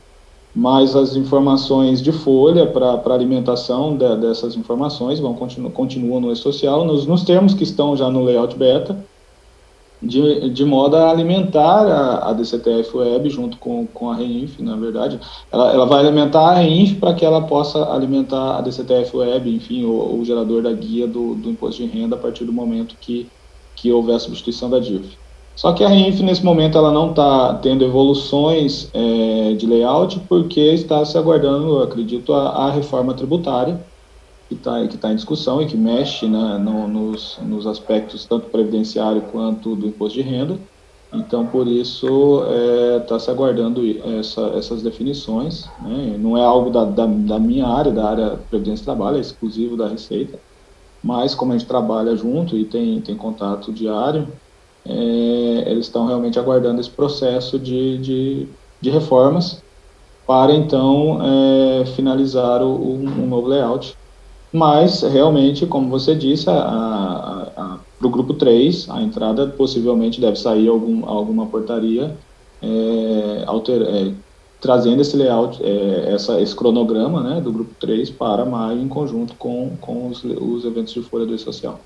mas as informações de folha para alimentação de, dessas informações vão continu, continuam no e-social, nos, nos termos que estão já no layout beta, de, de modo a alimentar a, a DCTF Web junto com, com a REINF, na verdade. Ela, ela vai alimentar a REINF para que ela possa alimentar a DCTF Web, enfim, o, o gerador da guia do, do imposto de renda a partir do momento que, que houver a substituição da DIRF. Só que a REINF, nesse momento, ela não está tendo evoluções é, de layout porque está se aguardando, acredito, a, a reforma tributária, que está que tá em discussão e que mexe né, no, nos, nos aspectos tanto previdenciário quanto do imposto de renda. Então, por isso, está é, se aguardando essa, essas definições. Né? Não é algo da, da, da, minha área, da área Previdência e Trabalho, é exclusivo da Receita. Mas, como a gente trabalha junto e tem, tem contato diário, é, eles estão realmente aguardando esse processo de, de, de reformas para, então, é, finalizar o, um novo layout mas, realmente, como você disse, para o grupo 3, a entrada possivelmente deve sair algum, alguma portaria é, alter, é, trazendo esse layout, é, essa, esse cronograma né, do grupo 3 para maio, em conjunto com, com os, os eventos de folha do social.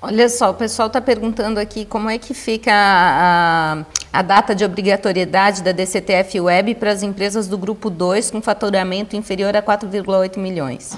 Olha só, o pessoal está perguntando aqui como é que fica a, a, data de obrigatoriedade da DCTF Web para as empresas do grupo 2 com faturamento inferior a 4,8 milhões.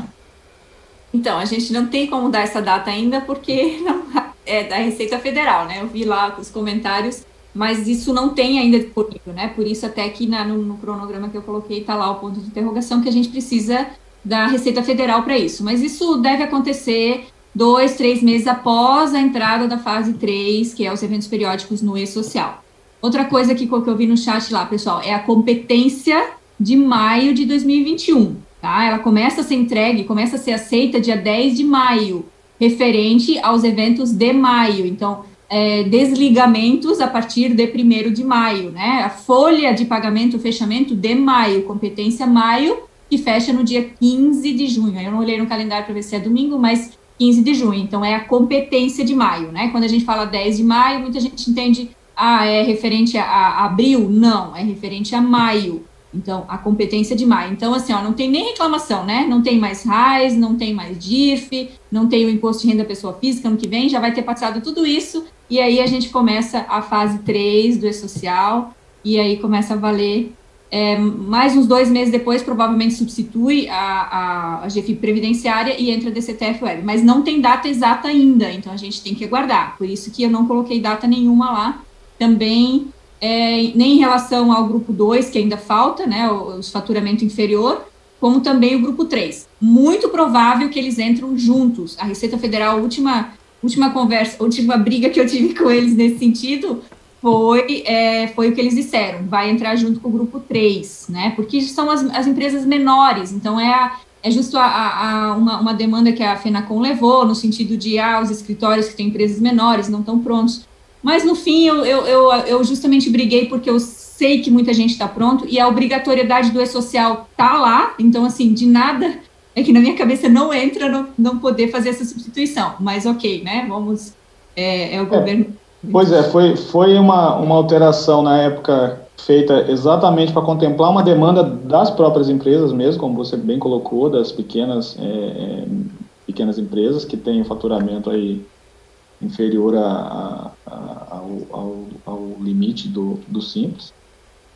Então, a gente não tem como dar essa data ainda porque não, é da Receita Federal, né? Eu vi lá os comentários, mas isso não tem ainda disponível, né? Por isso até que na, no, no, cronograma que eu coloquei está lá o ponto de interrogação que a gente precisa da Receita Federal para isso. Mas isso deve acontecer dois, três meses após a entrada da fase 3, que é os eventos periódicos no e-social. Outra coisa que, que eu vi no chat lá, pessoal, é a competência de maio de 2021. Tá? Ela começa a ser entregue, começa a ser aceita dia 10 de maio, referente aos eventos de maio. Então, é, desligamentos a partir de 1 de maio, né? A folha de pagamento, fechamento de maio, competência maio, que fecha no dia 15 de junho. Eu não olhei no calendário para ver se é domingo, mas 15 de junho. Então, é a competência de maio, né? Quando a gente fala 10 de maio, muita gente entende, ah, é referente a, a abril? Não, é referente a maio. Então, a competência de maio. Então, assim, ó, não tem nem reclamação, né? Não tem mais RAIS, não tem mais DIRF, não tem o imposto de renda da pessoa física ano que vem, já vai ter passado tudo isso, e aí a gente começa a fase 3 do E-Social, e aí começa a valer é, mais uns dois meses depois, provavelmente substitui a, a, a GFIP Previdenciária e entra a DCTF Web, mas não tem data exata ainda, então a gente tem que aguardar, por isso que eu não coloquei data nenhuma lá, também é, nem em relação ao grupo 2, que ainda falta, né, o, o faturamento inferior, como também o grupo 3. Muito provável que eles entram juntos. A Receita Federal, a última, última conversa, a última briga que eu tive com eles nesse sentido, foi, é, foi o que eles disseram, vai entrar junto com o grupo 3, né? Porque são as, as empresas menores, então é, a, é justo a, a, uma, uma demanda que a FENACOM levou, no sentido de, ah, os escritórios que têm empresas menores não estão prontos. Mas, no fim, eu, eu, eu, eu justamente briguei porque eu sei que muita gente está pronto e a obrigatoriedade do E-Social está lá, então, assim, de nada é que na minha cabeça não entra não, não poder fazer essa substituição, mas ok, né? Vamos, é, é o é. governo
Pois é, foi, foi uma, uma alteração na época feita exatamente para contemplar uma demanda das próprias empresas mesmo, como você bem colocou, das pequenas, é, é pequenas empresas que têm um faturamento aí inferior a, ao, ao, ao, limite do, do simples.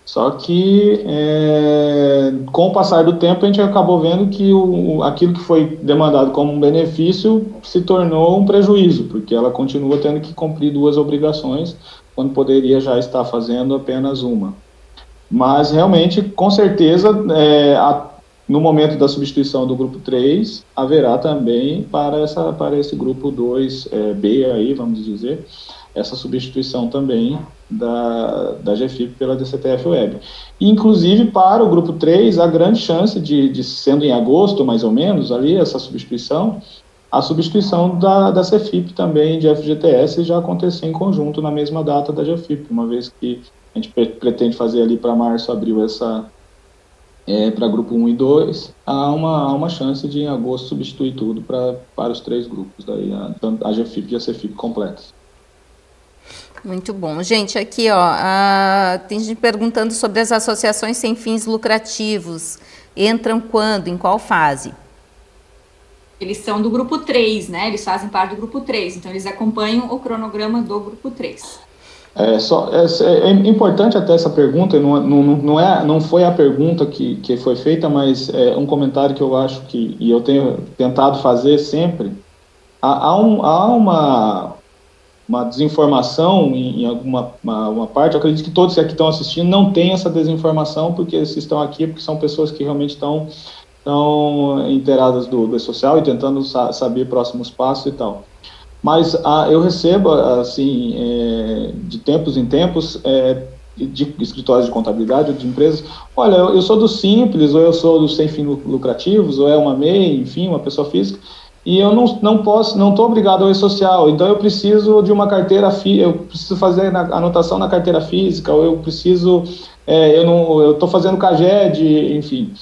Só que é, com o passar do tempo a gente acabou vendo que o, aquilo que foi demandado como um benefício se tornou um prejuízo, porque ela continua tendo que cumprir duas obrigações, quando poderia já estar fazendo apenas uma. Mas realmente, com certeza, é, a, no momento da substituição do grupo 3, haverá também para, essa, para esse grupo 2B é, aí, vamos dizer, essa substituição também da, da GFIP pela DCTF Web. Inclusive, para o grupo 3, a grande chance de, de, sendo em agosto, mais ou menos, ali, essa substituição, a substituição da, da CFIP também de FGTS já acontecer em conjunto na mesma data da GFIP, uma vez que a gente pretende fazer ali para março, abril, essa é, para grupo 1 e 2, há uma, há uma chance de em agosto substituir tudo pra, para os três grupos, daí a, a GFIP e a CFIP completas.
Muito bom. Gente, aqui ó, a, tem gente perguntando sobre as associações sem fins lucrativos. Entram quando? Em qual fase?
Eles são do grupo 3, né? Eles fazem parte do grupo 3, então eles acompanham o cronograma do grupo 3.
É, só, é, é importante até essa pergunta, não, não, não, é, não foi a pergunta que, que foi feita, mas é um comentário que eu acho que, e eu tenho tentado fazer sempre, há, há, um, há uma, uma desinformação em, em alguma uma, uma, parte. Eu acredito que todos que aqui estão assistindo não têm essa desinformação, porque se estão aqui, porque são pessoas que realmente estão, estão inteiradas do, do social e tentando sa saber próximos passos e tal. Mas ah, eu recebo, assim, é, de tempos em tempos, é, de escritórios de contabilidade ou de empresas, olha, eu, eu sou do simples, ou eu sou do sem fins lucrativos, ou é uma MEI, enfim, uma pessoa física, e eu não, não posso, não estou obrigado ao e-social, então eu preciso de uma carteira, eu preciso fazer anotação na carteira física, ou eu preciso, é, eu não, eu estou fazendo CAGED, enfim.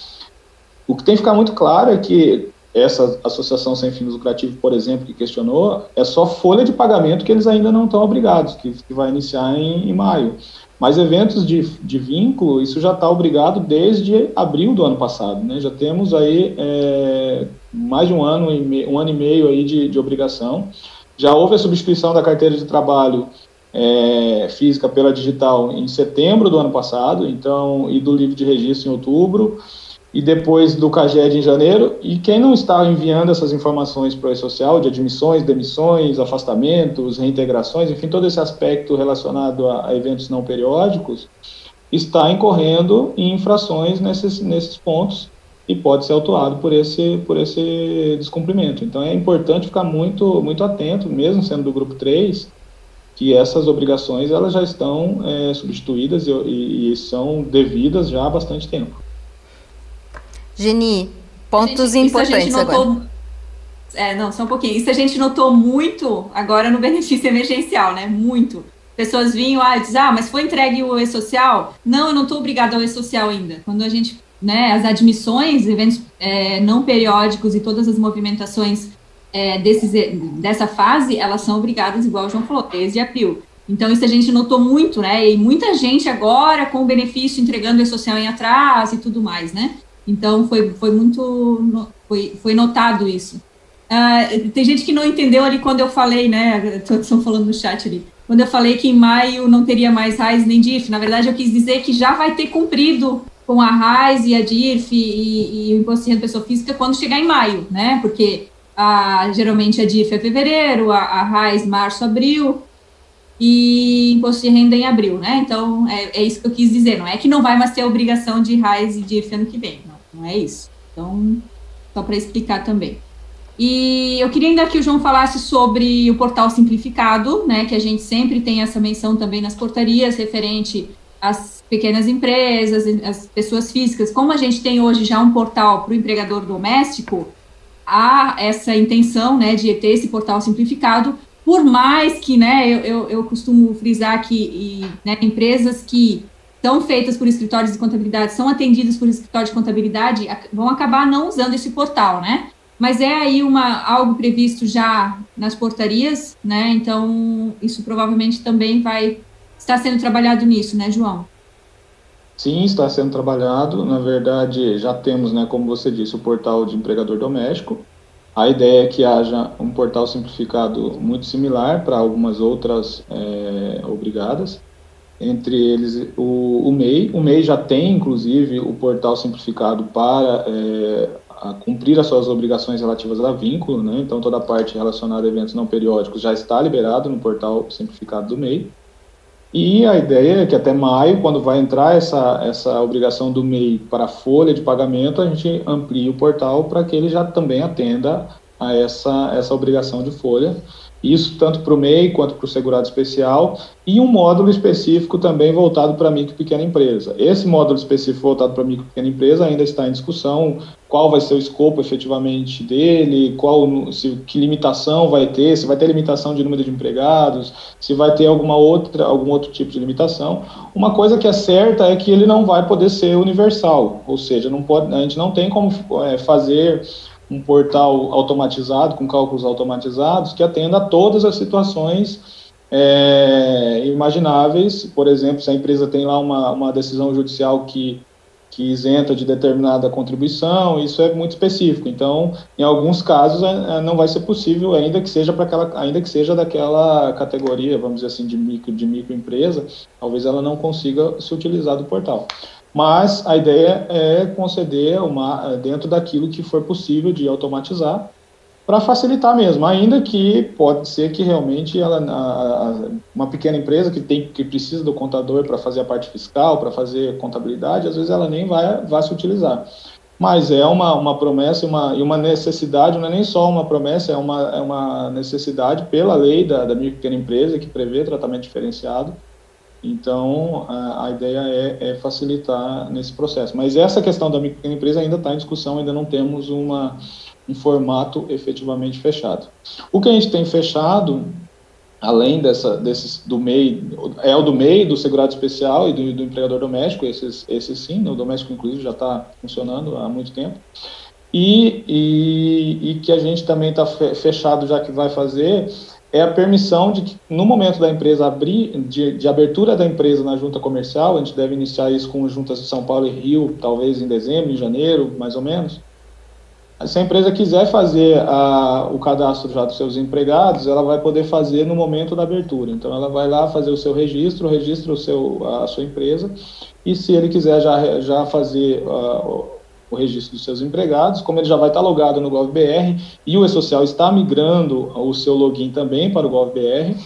O que tem que ficar muito claro é que essa associação sem fins lucrativos, por exemplo, que questionou, é só folha de pagamento que eles ainda não estão obrigados, que, que vai iniciar em, em maio. Mas eventos de, de vínculo, isso já está obrigado desde abril do ano passado, né? Já temos aí é, mais de um ano, e um ano e meio aí de, de obrigação. Já houve a substituição da carteira de trabalho é, física pela digital em setembro do ano passado, então, e do livro de registro em outubro e depois do CAGED em janeiro. E quem não está enviando essas informações para o E-Social, de admissões, demissões, afastamentos, reintegrações, enfim, todo esse aspecto relacionado a, a eventos não periódicos, está incorrendo em infrações nesses, nesses pontos e pode ser autuado por esse, por esse descumprimento. Então é importante ficar muito, muito atento, mesmo sendo do grupo 3, que essas obrigações elas já estão é, substituídas e, e, e são devidas já há bastante tempo.
Geni, pontos gente, importantes notou, agora.
É, não, só um pouquinho. Isso a gente notou muito agora no benefício emergencial, né? Muito. Pessoas vinham, ah, diz, ah, mas foi entregue o e-social? Não, eu não estou obrigada ao e-social ainda. Quando a gente, né, as admissões, eventos é, não periódicos e todas as movimentações é, desses, dessa fase, elas são obrigadas, igual o João falou, desde abril. Então, isso a gente notou muito, né? E muita gente agora com o benefício entregando o e-social em atraso e tudo mais, né? Então foi, foi muito foi, foi notado isso. Uh, tem gente que não entendeu ali quando eu falei, né? Todos estão falando no chat ali. Quando eu falei que em maio não teria mais RAIS nem DIF, na verdade eu quis dizer que já vai ter cumprido com a RAIS e a DIRF e, e, o Imposto de Renda Pessoa Física quando chegar em maio, né? Porque a, geralmente a DIRF é fevereiro, a, a RAIS março, abril, e imposto de renda em abril, né? Então, é, é, isso que eu quis dizer. Não é que não vai mais ter obrigação de RAIS e DIRF ano que vem. Não, não é isso. Então, só para explicar também. E eu queria ainda que o João falasse sobre o portal simplificado, né? Que a gente sempre tem essa menção também nas portarias referente às pequenas empresas, às pessoas físicas. Como a gente tem hoje já um portal para o empregador doméstico, há essa intenção, né, de ter esse portal simplificado por mais que, né, eu, eu, eu costumo frisar que e, né, empresas que são feitas por escritórios de contabilidade, são atendidas por escritório de contabilidade, vão acabar não usando esse portal, né? Mas é aí uma, algo previsto já nas portarias, né? Então, isso provavelmente também vai estar sendo trabalhado nisso, né, João?
Sim, está sendo trabalhado. Na verdade, já temos, né, como você disse, o portal de empregador doméstico, a ideia é que haja um portal simplificado muito similar para algumas outras é, obrigadas, entre eles o, o, MEI. O MEI já tem, inclusive, o portal simplificado para é, cumprir as suas obrigações relativas a vínculo, né? então toda a parte relacionada a eventos não periódicos já está liberado no portal simplificado do MEI. E a ideia é que até maio, quando vai entrar essa, essa obrigação do MEI para a folha de pagamento, a gente amplie o portal para que ele já também atenda a essa, essa obrigação de folha. Isso tanto para o MEI quanto para o segurado especial. E um módulo específico também voltado para micro e pequena empresa. Esse módulo específico voltado para micro e pequena empresa ainda está em discussão, qual vai ser o escopo efetivamente dele, qual se, que limitação vai ter, se vai ter limitação de número de empregados, se vai ter alguma outra, algum outro tipo de limitação. Uma coisa que é certa é que ele não vai poder ser universal, ou seja, não pode, a gente não tem como é, fazer um portal automatizado, com cálculos automatizados, que atenda a todas as situações é, imagináveis. Por exemplo, se a empresa tem lá uma, uma decisão judicial que, que isenta de determinada contribuição, isso é muito específico. Então, em alguns casos, é, é não vai ser possível, ainda que seja para aquela, ainda que seja daquela categoria, vamos dizer assim, de micro de microempresa, talvez ela não consiga se utilizar do portal mas a ideia é conceder uma dentro daquilo que for possível de automatizar para facilitar mesmo, ainda que pode ser que realmente ela, a, a, uma pequena empresa que tem que precisa do contador para fazer a parte fiscal, para fazer contabilidade, às vezes ela nem vai, vai se utilizar. Mas é uma, uma promessa uma, e uma necessidade, não é nem só uma promessa, é uma, é uma necessidade pela lei da, da pequena empresa que prevê tratamento diferenciado então, a, a ideia é, é, facilitar nesse processo. Mas essa questão da microempresa ainda está em discussão, ainda não temos uma, um formato efetivamente fechado. O que a gente tem fechado, além dessa, desses do MEI, é o do MEI, do segurado especial e do, do empregador doméstico, esses, esses sim, o doméstico inclusive já está funcionando há muito tempo. E, e, e, que a gente também está fechado já que vai fazer é a permissão de que, no momento da empresa abrir, de, de, abertura da empresa na junta comercial, a gente deve iniciar isso com juntas de São Paulo e Rio, talvez em dezembro, em janeiro, mais ou menos. Se a empresa quiser fazer a, o cadastro já dos seus empregados, ela vai poder fazer no momento da abertura. Então, ela vai lá fazer o seu registro, registra o seu, a sua empresa, e se ele quiser já, já fazer uh, o registro dos seus empregados, como ele já vai estar logado no GovBR e o E-Social está migrando o seu login também para o GovBR,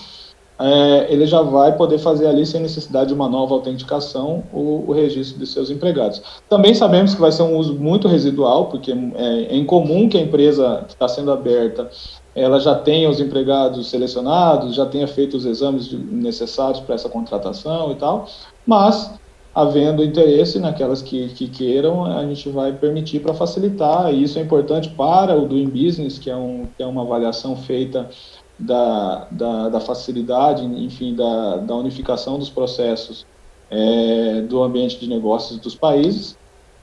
é, ele já vai poder fazer ali, sem necessidade de uma nova autenticação, o, o, registro de seus empregados. Também sabemos que vai ser um uso muito residual, porque é, é incomum que a empresa que está sendo aberta ela já tenha os empregados selecionados, já tenha feito os exames necessários para essa contratação e tal, mas havendo interesse naquelas que, que queiram, a gente vai permitir para facilitar, e isso é importante para o Doing Business, que é, um, que é uma avaliação feita da, da, da facilidade, enfim, da, da unificação dos processos é, do ambiente de negócios dos países,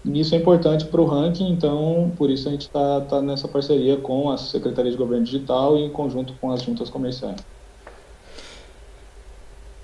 e isso é importante para o ranking, então, por isso a gente está tá nessa parceria com a Secretaria de Governo Digital e em conjunto com as juntas comerciais.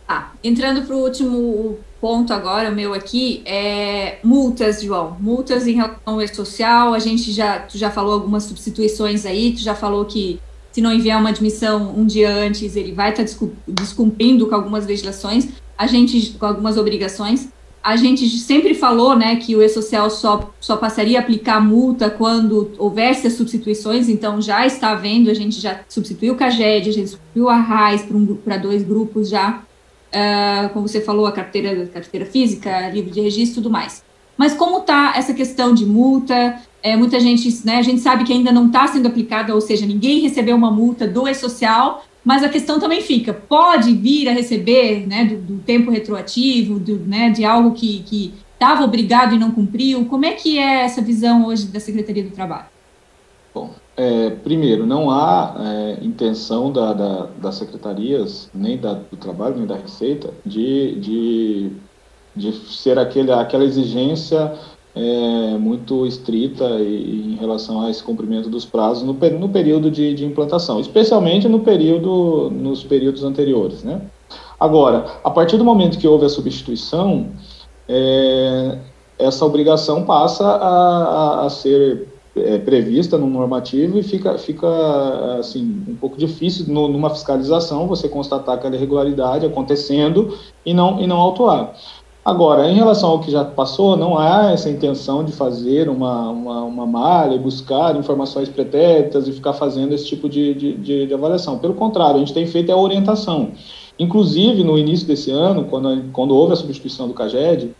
Ah, entrando para o último ponto agora, meu aqui, é multas, João. Multas em relação ao social, a gente já, tu já falou algumas substituições aí, tu já falou que se não enviar uma admissão um dia antes, ele vai estar tá descumprindo com algumas legislações, a gente, com algumas obrigações. a gente sempre falou né, que o E-Social só, só passaria a aplicar multa quando houvesse as substituições, então já está vendo, a gente já substituiu o CAGED, a gente substituiu a RAIS para um, dois grupos já, uh, como você falou, a carteira, carteira física, livro de registro e tudo mais. Mas como está essa questão de multa? É, muita gente, né, a gente sabe que ainda não está sendo aplicada, ou seja, ninguém recebeu uma multa do E-Social, mas a questão também fica, pode vir a receber, né, do, do tempo retroativo, do, né, de algo que estava obrigado e não cumpriu, como é que é essa visão hoje da Secretaria do Trabalho?
Bom, é, primeiro, não há é, intenção da, da, das secretarias, nem da, do trabalho, nem da Receita, de, de, de ser aquele, aquela exigência é, muito estrita em relação a esse cumprimento dos prazos no, no período de, de, implantação, especialmente no período, nos períodos anteriores. Né? Agora, a partir do momento que houve a substituição, é, essa obrigação passa a, a, a ser é, prevista no normativo e fica, fica assim, um pouco difícil no, numa fiscalização você constatar aquela irregularidade acontecendo e não, e não autuar. Agora, em relação ao que já passou, não há essa intenção de fazer uma, uma, uma malha e buscar informações pretéritas e ficar fazendo esse tipo de, de, de, avaliação. Pelo contrário, a gente tem feito a orientação. Inclusive, no início desse ano, quando, quando houve a substituição do CAGED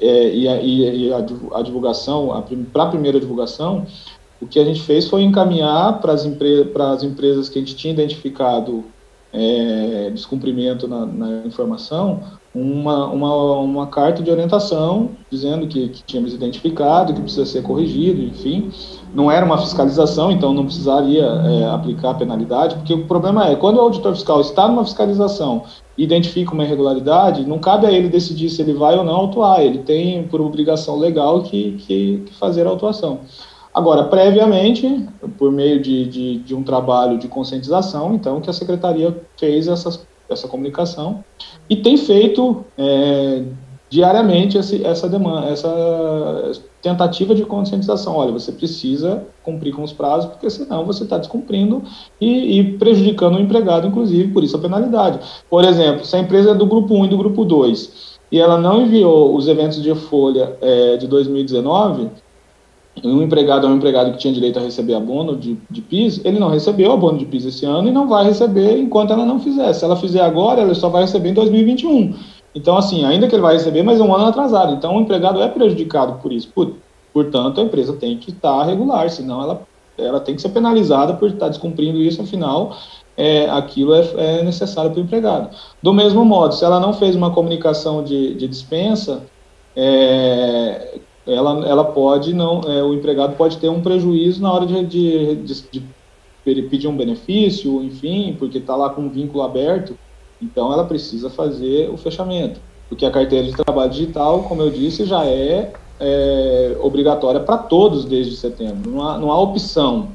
é, e, a, e a, a divulgação, para a primeira divulgação, o que a gente fez foi encaminhar para as empre empresas que a gente tinha identificado é, descumprimento na, na informação, uma, uma, uma carta de orientação dizendo que, que tínhamos identificado, que precisa ser corrigido, enfim. Não era uma fiscalização, então não precisaria é, aplicar penalidade, porque o problema é, quando o auditor fiscal está numa fiscalização e identifica uma irregularidade, não cabe a ele decidir se ele vai ou não autuar, ele tem por obrigação legal que, que, que fazer a autuação. Agora, previamente, por meio de, de, de, um trabalho de conscientização, então, que a Secretaria fez essas, essa comunicação e tem feito é, diariamente esse, essa demanda, essa tentativa de conscientização. Olha, você precisa cumprir com os prazos, porque senão você está descumprindo e, e, prejudicando o empregado, inclusive, por isso a penalidade. Por exemplo, se a empresa é do grupo 1 e do grupo 2 e ela não enviou os eventos de folha é, de 2019 um empregado é um empregado que tinha direito a receber abono de, de PIS, ele não recebeu abono de PIS esse ano e não vai receber enquanto ela não fizer. Se ela fizer agora, ela só vai receber em 2021. Então, assim, ainda que ele vai receber, mas é um ano atrasado. Então, o empregado é prejudicado por isso. Por, portanto, a empresa tem que estar regular, senão ela, ela tem que ser penalizada por estar descumprindo isso, afinal, é, aquilo é, é necessário para o empregado. Do mesmo modo, se ela não fez uma comunicação de, de dispensa, é, ela, ela pode não, é, o empregado pode ter um prejuízo na hora de, de, de, de pedir um benefício, enfim, porque está lá com um vínculo aberto, então ela precisa fazer o fechamento, porque a carteira de trabalho digital, como eu disse, já é, é obrigatória para todos desde setembro, não há, não há opção.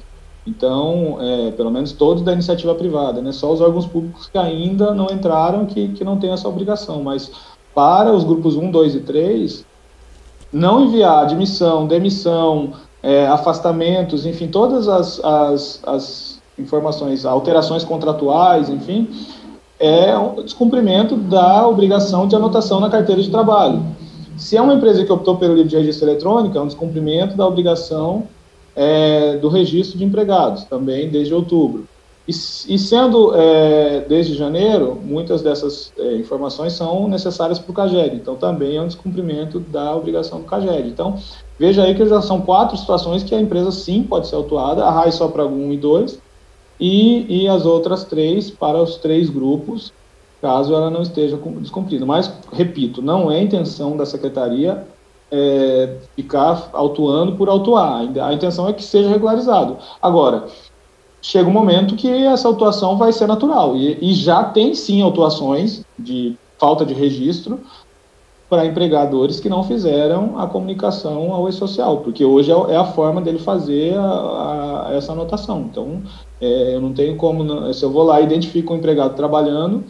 Então, é, pelo menos todos da iniciativa privada, né? Só os órgãos públicos que ainda não entraram que, que não têm essa obrigação, mas para os grupos 1, 2 e 3, não enviar admissão, demissão, é, afastamentos, enfim, todas as, as, as informações, alterações contratuais, enfim, é um descumprimento da obrigação de anotação na carteira de trabalho. Se é uma empresa que optou pelo livro de registro eletrônico, é um descumprimento da obrigação é, do registro de empregados, também desde outubro. E, e sendo é, desde janeiro, muitas dessas é, informações são necessárias para o CAGED, então também é um descumprimento da obrigação do CAGED. Então, veja aí que já são quatro situações que a empresa sim pode ser autuada, a RAI só para um e dois, e, e as outras três para os três grupos, caso ela não esteja descumprida. Mas, repito, não é intenção da secretaria é, ficar autuando por autuar, a intenção é que seja regularizado. Agora, chega um momento que essa autuação vai ser natural. E, e já tem sim autuações de falta de registro para empregadores que não fizeram a comunicação ao e-social, porque hoje é, é a forma dele fazer a, a, essa anotação. Então, é, eu não tenho como, se eu vou lá e identifico um empregado trabalhando,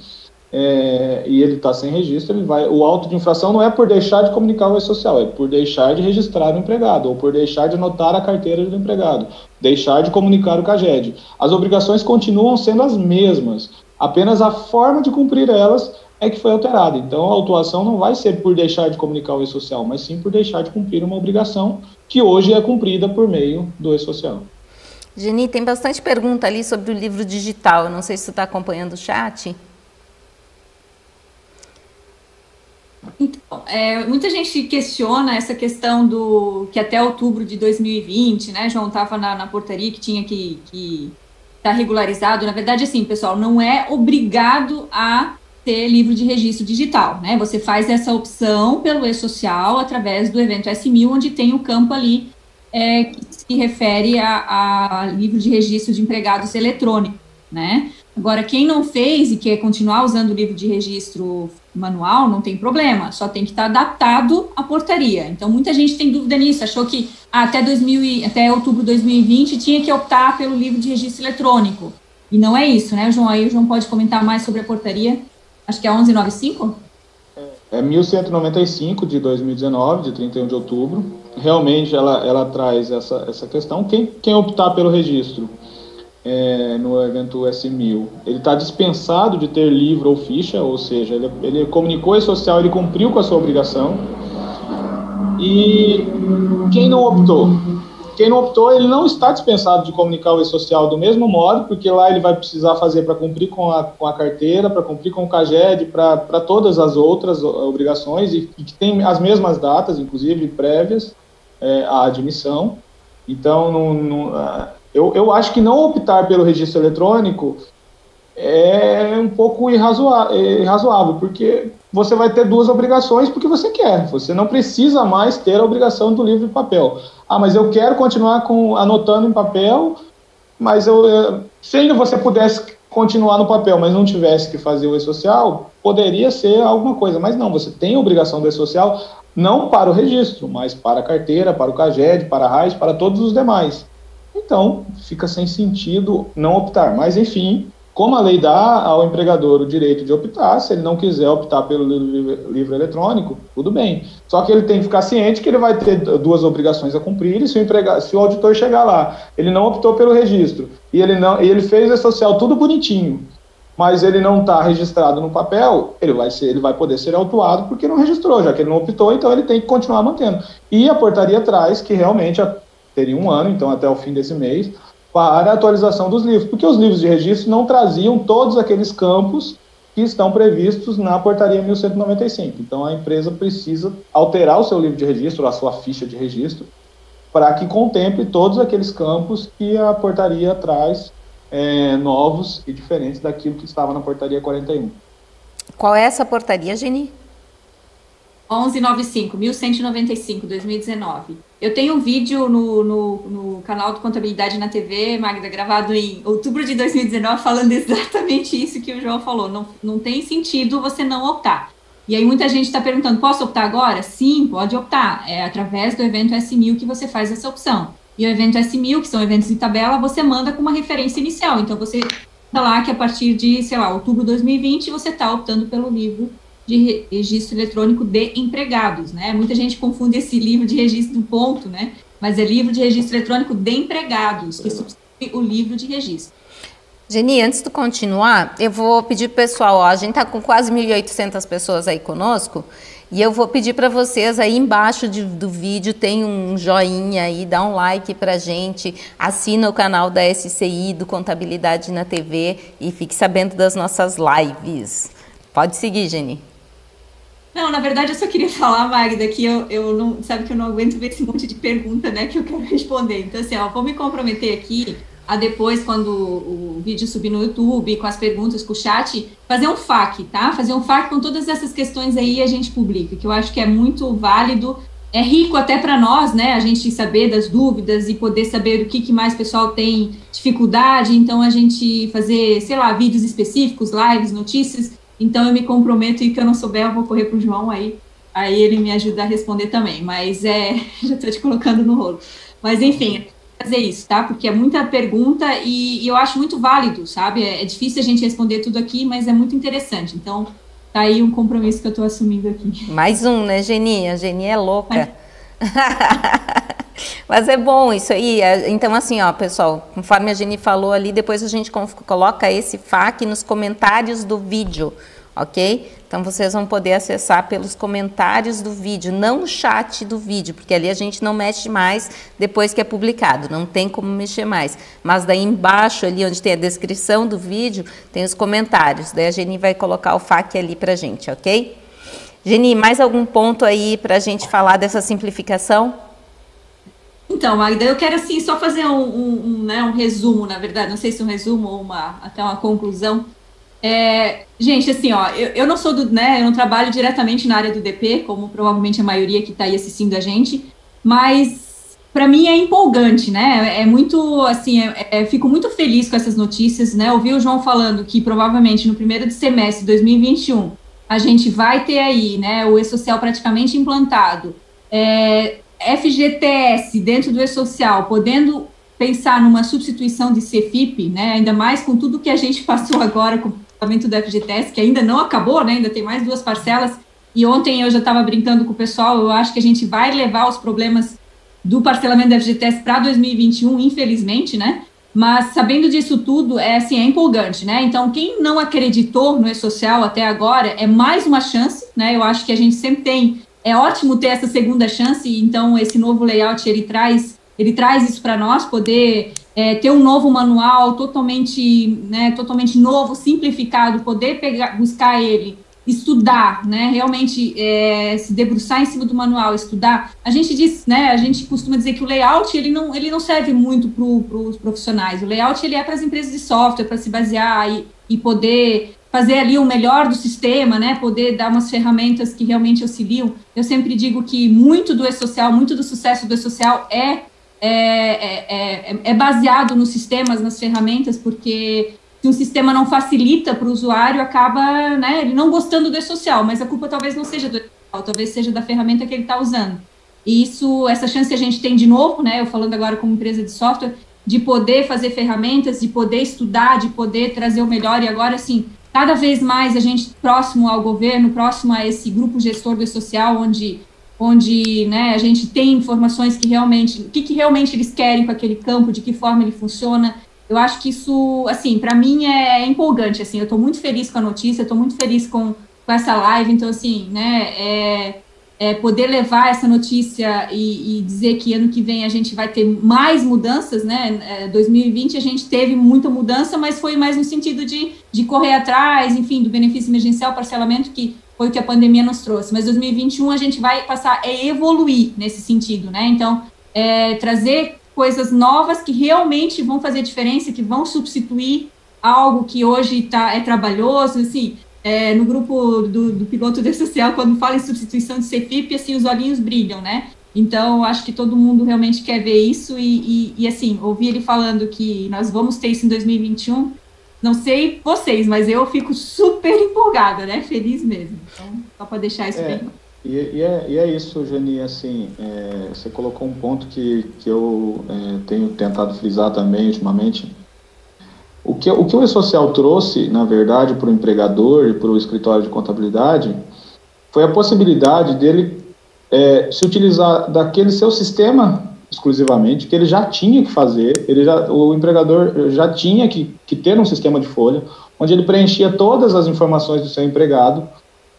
é, e ele está sem registro, ele vai. O auto de infração não é por deixar de comunicar o social, é por deixar de registrar o empregado, ou por deixar de anotar a carteira do empregado, deixar de comunicar o CAGED. As obrigações continuam sendo as mesmas, apenas a forma de cumprir elas é que foi alterada. Então, a autuação não vai ser por deixar de comunicar o e-social, mas sim por deixar de cumprir uma obrigação que hoje é cumprida por meio do e-social.
Geni, tem bastante pergunta ali sobre o livro digital. não sei se você está acompanhando o chat.
Então, é, muita gente questiona essa questão do que até outubro de 2020, né, João estava na, na, portaria que tinha que estar tá regularizado. Na verdade, assim, pessoal, não é obrigado a ter livro de registro digital, né? Você faz essa opção pelo e-social através do evento S1000, onde tem o campo ali é, que se refere a, a livro de registro de empregados eletrônico, né? Agora, quem não fez e quer continuar usando o livro de registro manual, não tem problema, só tem que estar adaptado à portaria. Então, muita gente tem dúvida nisso, achou que até, 2000, até outubro de 2020 tinha que optar pelo livro de registro eletrônico. E não é isso, né, João? Aí o João pode comentar mais sobre a portaria. Acho que é 1195?
É 1195 de 2019, de 31 de outubro. Realmente ela, ela traz essa, essa questão. Quem, quem optar pelo registro é, no evento S1000, ele está dispensado de ter livro ou ficha, ou seja, ele, ele comunicou esse social, ele cumpriu com a sua obrigação. E quem não optou? Quem não optou, ele não está dispensado de comunicar o e-social do mesmo modo, porque lá ele vai precisar fazer para cumprir com a, com a carteira, para cumprir com o CAGED, para todas as outras obrigações, e, e, que tem as mesmas datas, inclusive prévias é, à admissão. Então, não, não, eu, eu acho que não optar pelo registro eletrônico é um pouco irrazoável, porque você vai ter duas obrigações porque você quer. Você não precisa mais ter a obrigação do livro de papel. Ah, mas eu quero continuar com, anotando em papel, mas eu, se ainda você pudesse continuar no papel, mas não tivesse que fazer o e-social, poderia ser alguma coisa. Mas não, você tem a obrigação do e-social não para o registro, mas para a carteira, para o CAGED, para a RAIS, para todos os demais. Então, fica sem sentido não optar. Mas, enfim, como a lei dá ao empregador o direito de optar, se ele não quiser optar pelo livro, livro, eletrônico, tudo bem. Só que ele tem que ficar ciente que ele vai ter duas obrigações a cumprir, e se o, empregado, se o auditor chegar lá, ele não optou pelo registro, e ele, não, e ele fez o social tudo bonitinho, mas ele não está registrado no papel, ele vai, ser, ele vai poder ser autuado porque não registrou, já que ele não optou, então ele tem que continuar mantendo. E a portaria traz que realmente a, teria um ano, então até o fim desse mês, para a atualização dos livros, porque os livros de registro não traziam todos aqueles campos que estão previstos na portaria 1195. Então a empresa precisa alterar o seu livro de registro, a sua ficha de registro, para que contemple todos aqueles campos que a portaria traz é, novos e diferentes daquilo que estava na portaria 41.
Qual é essa portaria, Geni?
1195, 1195, 2019. Eu tenho um vídeo no, no, no, canal do Contabilidade na TV, Magda, gravado em outubro de 2019, falando exatamente isso que o João falou. Não, não tem sentido você não optar. E aí muita gente está perguntando, posso optar agora? Sim, pode optar. É através do evento S1000 que você faz essa opção. E o evento S1000, que são eventos em tabela, você manda com uma referência inicial. Então você tá lá que a partir de, sei lá, outubro de 2020, você está optando pelo livro de registro eletrônico de empregados, né? Muita gente confunde esse livro de registro do ponto, né? Mas é livro de registro eletrônico de empregados, que substitui o livro de registro.
Geni, antes de continuar, eu vou pedir pro pessoal, ó, a gente está com quase 1.800 pessoas aí conosco, e eu vou pedir para vocês aí embaixo de, do vídeo tem um joinha aí, dá um like para gente, assina o canal da SCI do Contabilidade na TV e fique sabendo das nossas lives. Pode seguir, Geni.
Não, na verdade eu só queria falar, Magda, que eu, eu não, sabe que eu não aguento ver esse monte de pergunta, né, que eu quero responder. Então, assim, ó, vou me comprometer aqui a depois, quando o vídeo subir no YouTube, com as perguntas, com o chat, fazer um FAQ, tá? Fazer um FAQ com todas essas questões aí a gente publica, que eu acho que é muito válido, é rico até para nós, né? A gente saber das dúvidas e poder saber o que, que mais pessoal tem dificuldade, então a gente fazer, sei lá, vídeos específicos, lives, notícias, então eu me comprometo e que eu não souber, eu vou correr para o João aí, aí ele me ajuda a responder também. Mas é, já estou te colocando no rolo. Mas enfim, fazer isso, tá? Porque é muita pergunta e, e eu acho muito válido, sabe? É, é, difícil a gente responder tudo aqui, mas é muito interessante. Então, tá aí um compromisso que eu estou assumindo aqui.
Mais um, né, Geni? A Geni é louca. É. Mas é bom isso aí. É, então, assim, ó, pessoal, conforme a Geni falou ali, depois a gente coloca esse FAQ nos comentários do vídeo, ok? Então vocês vão poder acessar pelos comentários do vídeo, não o chat do vídeo, porque ali a gente não mexe mais depois que é publicado, não tem como mexer mais. Mas daí embaixo, ali onde tem a descrição do vídeo, tem os comentários. Daí a Geni vai colocar o FAQ ali pra gente, ok? Geni, mais algum ponto aí para a gente falar dessa simplificação?
Então, Magda, eu quero assim só fazer um, um, um, né, um resumo, na verdade, não sei se um resumo ou uma, até uma conclusão. É, gente, assim, ó, eu, eu não sou do, né, eu não trabalho diretamente na área do DP, como provavelmente a maioria que está aí assistindo a gente, mas para mim é empolgante, né? É muito, assim, é, é, fico muito feliz com essas notícias, né? Ouvi o João falando que provavelmente no primeiro semestre de 2021 a gente vai ter aí, né, o e-social praticamente implantado, é, FGTS dentro do e-social, podendo pensar numa substituição de CFIP, né, ainda mais com tudo que a gente passou agora com o pagamento do FGTS, que ainda não acabou, né, ainda tem mais duas parcelas, e ontem eu já estava brincando com o pessoal, eu acho que a gente vai levar os problemas do parcelamento do FGTS para 2021, infelizmente, né, mas sabendo disso tudo, é assim, é empolgante, né? Então, quem não acreditou no e-social até agora, é mais uma chance, né? Eu acho que a gente sempre tem, é ótimo ter essa segunda chance, então esse novo layout, ele traz, ele traz isso para nós, poder é, ter um novo manual totalmente, né, totalmente novo, simplificado, poder pegar, buscar ele estudar, né, realmente é, se debruçar em cima do manual, estudar. A gente diz, né, a gente costuma dizer que o layout ele não, ele não serve muito para os profissionais. O layout ele é para as empresas de software, para se basear e, e poder fazer ali o melhor do sistema, né, poder dar umas ferramentas que realmente auxiliam. Eu sempre digo que muito do e-social, muito do sucesso do e-social é é, é, é, é baseado nos sistemas, nas ferramentas, porque se um sistema não facilita para o usuário, acaba né, ele não gostando do e-social, mas a culpa talvez não seja do e-social, talvez seja da ferramenta que ele está usando. E isso, essa chance a gente tem de novo, né, eu falando agora como empresa de software, de poder fazer ferramentas, de poder estudar, de poder trazer o melhor, e agora, assim, cada vez mais a gente próximo ao governo, próximo a esse grupo gestor do e-social, onde onde né, a gente tem informações que realmente, o que, que realmente eles querem com aquele campo, de que forma ele funciona, eu acho que isso, assim, para mim é empolgante, assim, eu estou muito feliz com a notícia, estou muito feliz com, com essa live, então, assim, né, é, é poder levar essa notícia e, e, dizer que ano que vem a gente vai ter mais mudanças, né, é, 2020 a gente teve muita mudança, mas foi mais no sentido de, de correr atrás, enfim, do benefício emergencial, parcelamento, que foi o que a pandemia nos trouxe, mas 2021 a gente vai passar a evoluir nesse sentido, né, então, é, trazer coisas novas que realmente vão fazer diferença, que vão substituir algo que hoje tá, é trabalhoso, assim, é, no grupo do, do piloto de social, quando fala em substituição de CFIP, assim, os olhinhos brilham, né? Então, acho que todo mundo realmente quer ver isso e, e, e, assim, ouvir ele falando que nós vamos ter isso em 2021, não sei vocês, mas eu fico super empolgada, né? Feliz mesmo. Então, só para deixar isso é. bem
e, e, é, e é isso, Geni, assim, é, você colocou um ponto que, que eu é, tenho tentado frisar também ultimamente. O que, o que o E-Social trouxe, na verdade, para o empregador e para o escritório de contabilidade foi a possibilidade dele é, se utilizar daquele seu sistema exclusivamente, que ele já tinha que fazer, ele já, o empregador já tinha que, que ter um sistema de folha, onde ele preenchia todas as informações do seu empregado,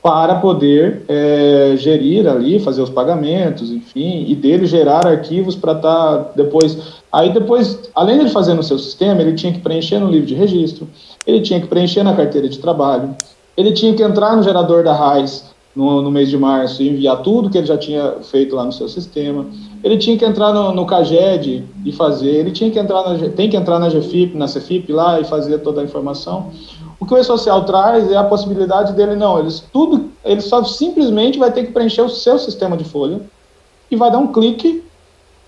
para poder é, gerir ali, fazer os pagamentos, enfim, e dele gerar arquivos para estar tá depois. Aí depois, além de fazer no seu sistema, ele tinha que preencher no livro de registro, ele tinha que preencher na carteira de trabalho, ele tinha que entrar no gerador da RAIS no, no mês de março e enviar tudo que ele já tinha feito lá no seu sistema, ele tinha que entrar no, no CAGED e fazer, ele tinha que entrar na, tem que entrar na GFIP, na CFIP lá e fazer toda a informação. O que o e-social traz é a possibilidade dele, não, eles tudo, ele só simplesmente vai ter que preencher o seu sistema de folha e vai dar um clique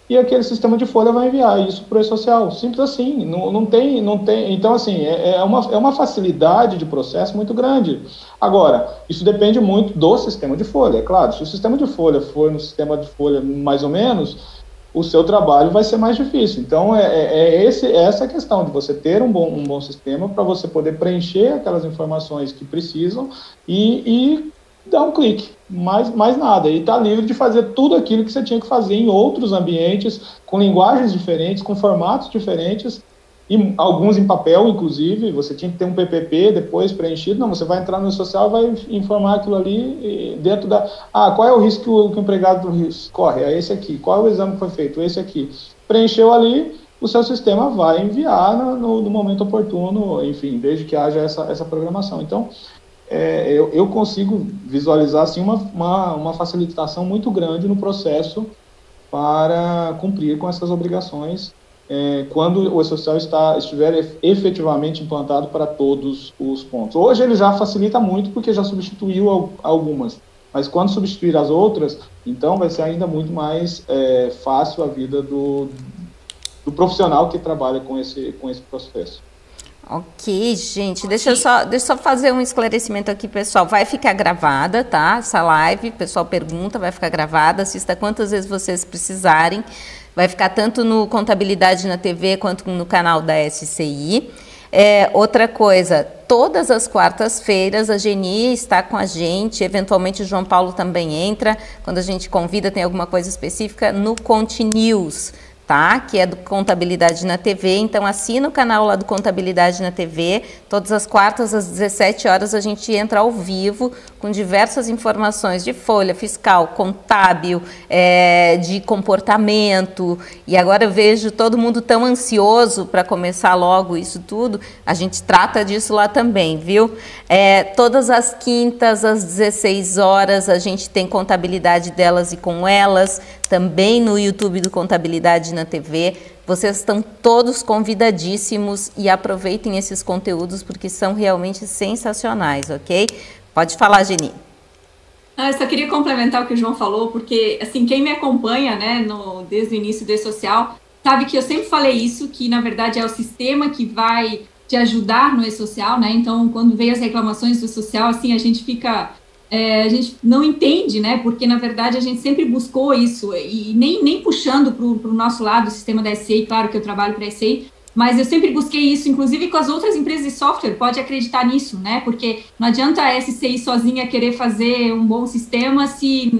e aquele sistema de folha vai enviar isso para o e-social. Simples assim, não, não, tem, não tem. Então, assim, é, é, uma, é uma facilidade de processo muito grande. Agora, isso depende muito do sistema de folha. É claro, se o sistema de folha for no sistema de folha mais ou menos, o seu trabalho vai ser mais difícil. Então, é, é, é esse, é essa questão de você ter um bom, um bom sistema para você poder preencher aquelas informações que precisam e, e dar um clique, mais, mais nada. E está livre de fazer tudo aquilo que você tinha que fazer em outros ambientes, com linguagens diferentes, com formatos diferentes, e alguns em papel, inclusive, você tinha que ter um PPP depois preenchido, não, você vai entrar no social vai informar aquilo ali dentro da, ah, qual é o risco que o, que o empregado corre? É esse aqui. Qual é o exame que foi feito? Esse aqui. Preencheu ali, o seu sistema vai enviar no, no, momento oportuno, enfim, desde que haja essa, essa programação. Então, é, eu, eu, consigo visualizar assim, uma, uma, uma facilitação muito grande no processo para cumprir com essas obrigações é, quando o social está, estiver efetivamente implantado para todos os pontos. Hoje ele já facilita muito porque já substituiu algumas, mas quando substituir as outras, então vai ser ainda muito mais é, fácil a vida do, do profissional que trabalha com esse, com esse processo.
Ok, gente, deixa eu, só, deixa eu só fazer um esclarecimento aqui, pessoal. Vai ficar gravada, tá? Essa live, pessoal pergunta, vai ficar gravada. Assista quantas vezes vocês precisarem. Vai ficar tanto no Contabilidade na TV quanto no canal da SCI. É, outra coisa, todas as quartas-feiras a Geni está com a gente, eventualmente o João Paulo também entra, quando a gente convida, tem alguma coisa específica, no Conte News tá? Que é do Contabilidade na TV. Então assina o canal lá do Contabilidade na TV. Todas as quartas às 17 horas a gente entra ao vivo com diversas informações de folha fiscal, contábil, é, de comportamento. E agora eu vejo todo mundo tão ansioso para começar logo isso tudo. A gente trata disso lá também, viu? É, todas as quintas às 16 horas a gente tem contabilidade delas e com elas também no YouTube do Contabilidade na TV. Vocês estão todos convidadíssimos e aproveitem esses conteúdos porque são realmente sensacionais, ok? Pode falar, Geni.
Ah, eu só queria complementar o que o João falou, porque assim, quem me acompanha, né, no, desde o início do E-Social, sabe que eu sempre falei isso, que na verdade é o sistema que vai te ajudar no E-Social, né? Então, quando vem as reclamações do social, assim, a gente fica é, a gente não entende, né? Porque na verdade a gente sempre buscou isso e nem, nem puxando para o nosso lado o sistema da SEI, claro que eu trabalho para a SEI, mas eu sempre busquei isso, inclusive com as outras empresas de software, pode acreditar nisso, né? Porque não adianta a SCI sozinha querer fazer um bom sistema se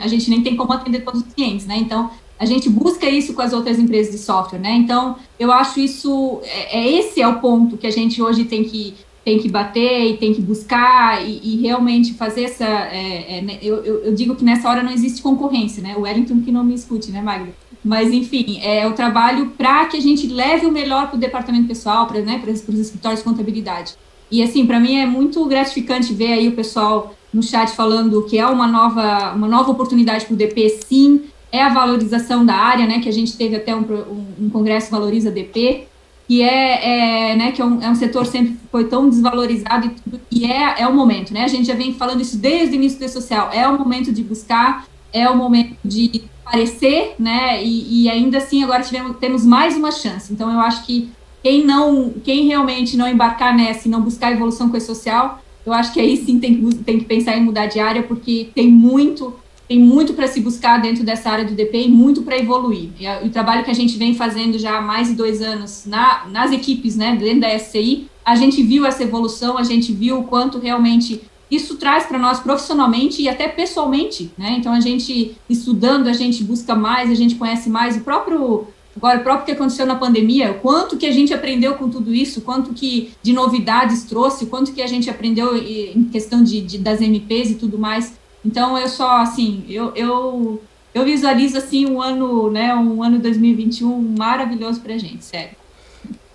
a gente nem tem como atender todos os clientes, né? Então a gente busca isso com as outras empresas de software, né? Então eu acho isso é, é esse é o ponto que a gente hoje tem que tem que bater e tem que buscar e, e realmente fazer essa. É, é, né, eu, eu, digo que nessa hora não existe concorrência, né? O Wellington que não me escute, né, Magda? Mas, enfim, é o trabalho para que a gente leve o melhor para o departamento pessoal, para né, os escritórios de contabilidade. E, assim, para mim é muito gratificante ver aí o pessoal no chat falando que é uma nova, uma nova oportunidade para o DP, sim, é a valorização da área, né? Que a gente teve até um, um, um congresso Valoriza DP, que é, é, né, que é um, é um setor sempre foi tão desvalorizado e, tudo, e é, é o momento, né? A gente já vem falando isso desde o início do social. É o momento de buscar, é o momento de aparecer, né? E, e ainda assim agora tivemos, temos mais uma chance. Então eu acho que quem não, quem realmente não embarcar nessa e não buscar evolução com o social, eu acho que aí sim tem, tem que pensar em mudar de área, porque tem muito tem muito para se buscar dentro dessa área do DP e muito para evoluir. E a, o trabalho que a gente vem fazendo já há mais de dois anos na, nas equipes, né, dentro da SCI, a gente viu essa evolução, a gente viu o quanto realmente isso traz para nós profissionalmente e até pessoalmente, né? Então a gente estudando, a gente busca mais, a gente conhece mais o próprio agora o próprio que aconteceu na pandemia, quanto que a gente aprendeu com tudo isso, quanto que de novidades trouxe, quanto que a gente aprendeu em questão de, de das MPs e tudo mais. Então eu só assim, eu, eu, eu visualizo assim um ano, né, um ano 2021 maravilhoso pra gente, sério.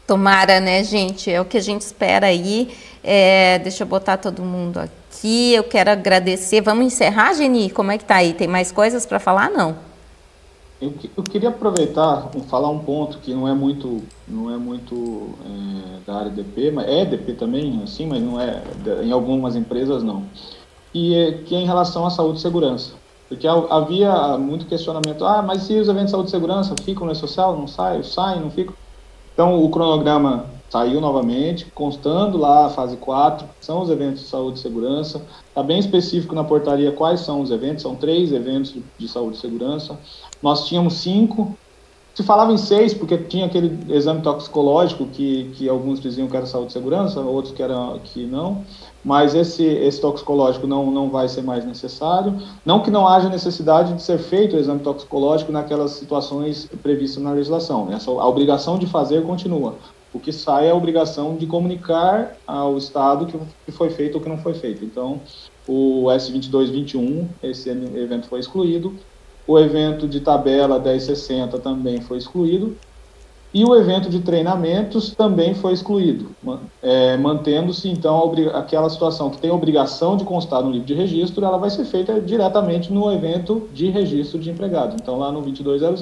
Tomara, né, gente? É o que a gente espera aí. É, deixa eu botar todo mundo aqui. Eu quero agradecer. Vamos encerrar, Geni? Como é que tá aí? Tem mais coisas para falar? Não.
Eu, eu, queria aproveitar e falar um ponto que não é muito, não é muito é, da área DP, mas é DP também, assim, mas não é em algumas empresas não e que é em relação à saúde e segurança. Porque havia muito questionamento, ah, mas se os eventos de saúde e segurança ficam no social, não saem, saem, não ficam? Então, o cronograma saiu novamente, constando lá a fase 4, são os eventos de saúde e segurança. Está bem específico na portaria quais são os eventos, são três eventos de saúde e segurança. Nós tínhamos cinco, se falava em seis, porque tinha aquele exame toxicológico que, que alguns diziam que era saúde e segurança, outros que, era, que não mas esse, esse toxicológico não, não vai ser mais necessário. Não que não haja necessidade de ser feito o exame toxicológico naquelas situações previstas na legislação. Essa, a obrigação de fazer continua. O que sai é a obrigação de comunicar ao Estado que, que foi feito ou que não foi feito. Então, o S2221, esse evento foi excluído, o evento de tabela 1060 também foi excluído, e o evento de treinamentos também foi excluído, é, mantendo-se então aquela situação que tem obrigação de constar no livro de registro, ela vai ser feita diretamente no evento de registro de empregados. Então, lá no 2200,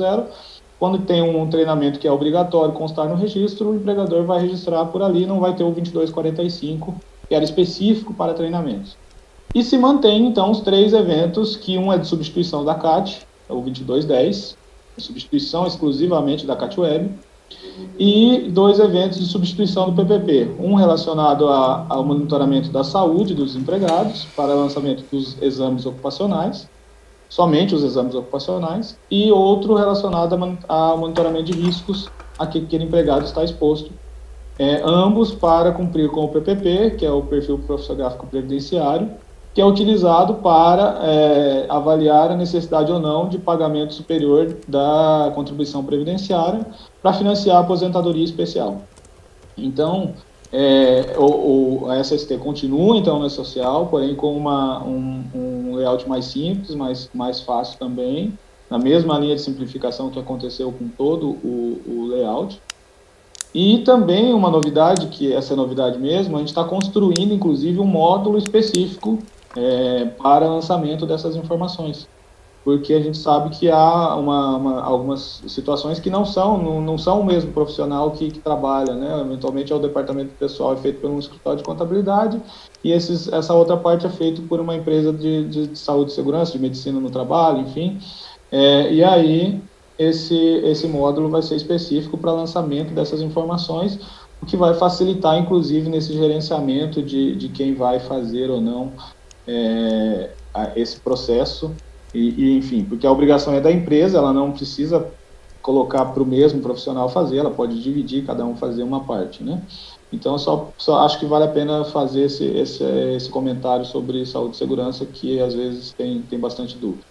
quando tem um treinamento que é obrigatório constar no registro, o empregador vai registrar por ali, não vai ter o 2245, que era específico para treinamentos. E se mantém, então, os três eventos, que um é de substituição da CAT, é o 2210, substituição exclusivamente da CAT Web, e dois eventos de substituição do PPP, um relacionado a, ao monitoramento da saúde dos empregados para lançamento dos exames ocupacionais, somente os exames ocupacionais, e outro relacionado ao monitoramento de riscos a que aquele empregado está exposto, é, ambos para cumprir com o PPP, que é o perfil profissiográfico previdenciário, que é utilizado para é, avaliar a necessidade ou não de pagamento superior da contribuição previdenciária para financiar a aposentadoria especial. Então, é, o, o, a SST continua então na social, porém com uma, um, um, layout mais simples, mais, mais fácil também, na mesma linha de simplificação que aconteceu com todo o, o layout. E também uma novidade, que essa é novidade mesmo, a gente está construindo inclusive um módulo específico é, para lançamento dessas informações. Porque a gente sabe que há uma, uma, algumas situações que não são, não, não são o mesmo profissional que, que, trabalha, né? Eventualmente é o departamento pessoal é feito por um escritório de contabilidade e esses, essa outra parte é feita por uma empresa de, de, de saúde e segurança, de medicina no trabalho, enfim. É, e aí esse, esse módulo vai ser específico para lançamento dessas informações, o que vai facilitar, inclusive, nesse gerenciamento de, de quem vai fazer ou não é, esse processo e, e, enfim, porque a obrigação é da empresa, ela não precisa colocar para o mesmo profissional fazer, ela pode dividir, cada um fazer uma parte, né? Então, só, só acho que vale a pena fazer esse, esse, esse comentário sobre saúde e segurança, que às vezes tem, tem bastante dúvida.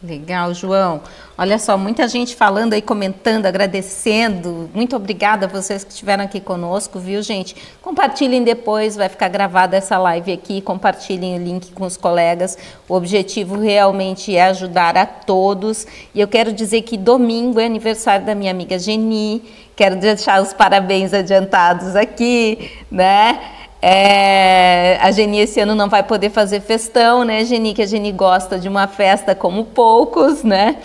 Legal, João. Olha só, muita gente falando aí, comentando, agradecendo. Muito obrigada a vocês que estiveram aqui conosco, viu, gente? Compartilhem depois, vai ficar gravada essa live aqui. Compartilhem o link com os colegas. O objetivo realmente é ajudar a todos. E eu quero dizer que domingo é aniversário da minha amiga Geni. Quero deixar os parabéns adiantados aqui, né? É, a Geni esse ano não vai poder fazer festão, né, Geni? Que a Geni gosta de uma festa como poucos, né?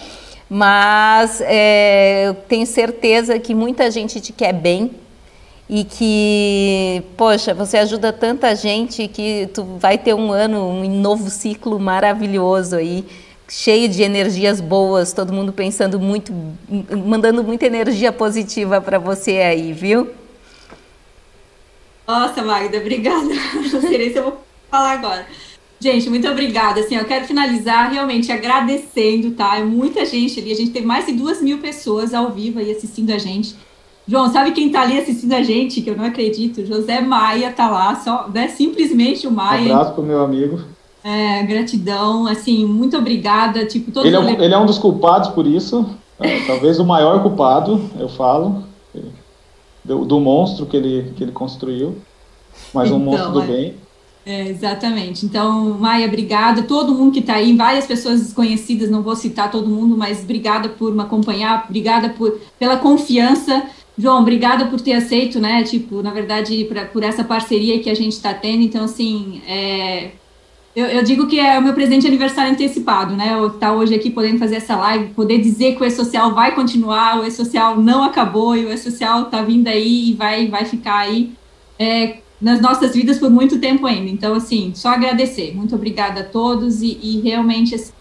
Mas é, eu tenho certeza que muita gente te quer bem e que, poxa, você ajuda tanta gente que tu vai ter um ano, um novo ciclo maravilhoso aí, cheio de energias boas, todo mundo pensando muito, mandando muita energia positiva para você aí, viu?
Nossa, Magda, obrigada. Não sei nem se eu vou falar agora. Gente, muito obrigada. Assim, eu quero finalizar realmente agradecendo, tá? É muita gente ali. A gente teve mais de duas mil pessoas ao vivo aí assistindo a gente. João, sabe quem tá ali assistindo a gente? Que eu não acredito. José Maia tá lá, só, né? Simplesmente o Maia.
Um abraço pro meu amigo.
É, gratidão, assim, muito obrigada. Tipo, todo
ele, é um, ele é um dos culpados por isso. É, talvez o maior culpado, eu falo do, do, monstro que ele, que ele construiu, mas um então, monstro do é, bem.
É, exatamente. Então, Maia, obrigada. Todo mundo que está aí, várias pessoas desconhecidas, não vou citar todo mundo, mas obrigada por me acompanhar, obrigada por, pela confiança. João, obrigada por ter aceito, né? Tipo, na verdade, pra, por essa parceria que a gente está tendo. Então, assim, é, eu, eu, digo que é o meu presente aniversário antecipado, né? Eu estar tá hoje aqui podendo fazer essa live, poder dizer que o E-Social vai continuar, o E-Social não acabou e o E-Social está vindo aí e vai, vai ficar aí é, nas nossas vidas por muito tempo ainda. Então, assim, só agradecer. Muito obrigada a todos e, e realmente, assim,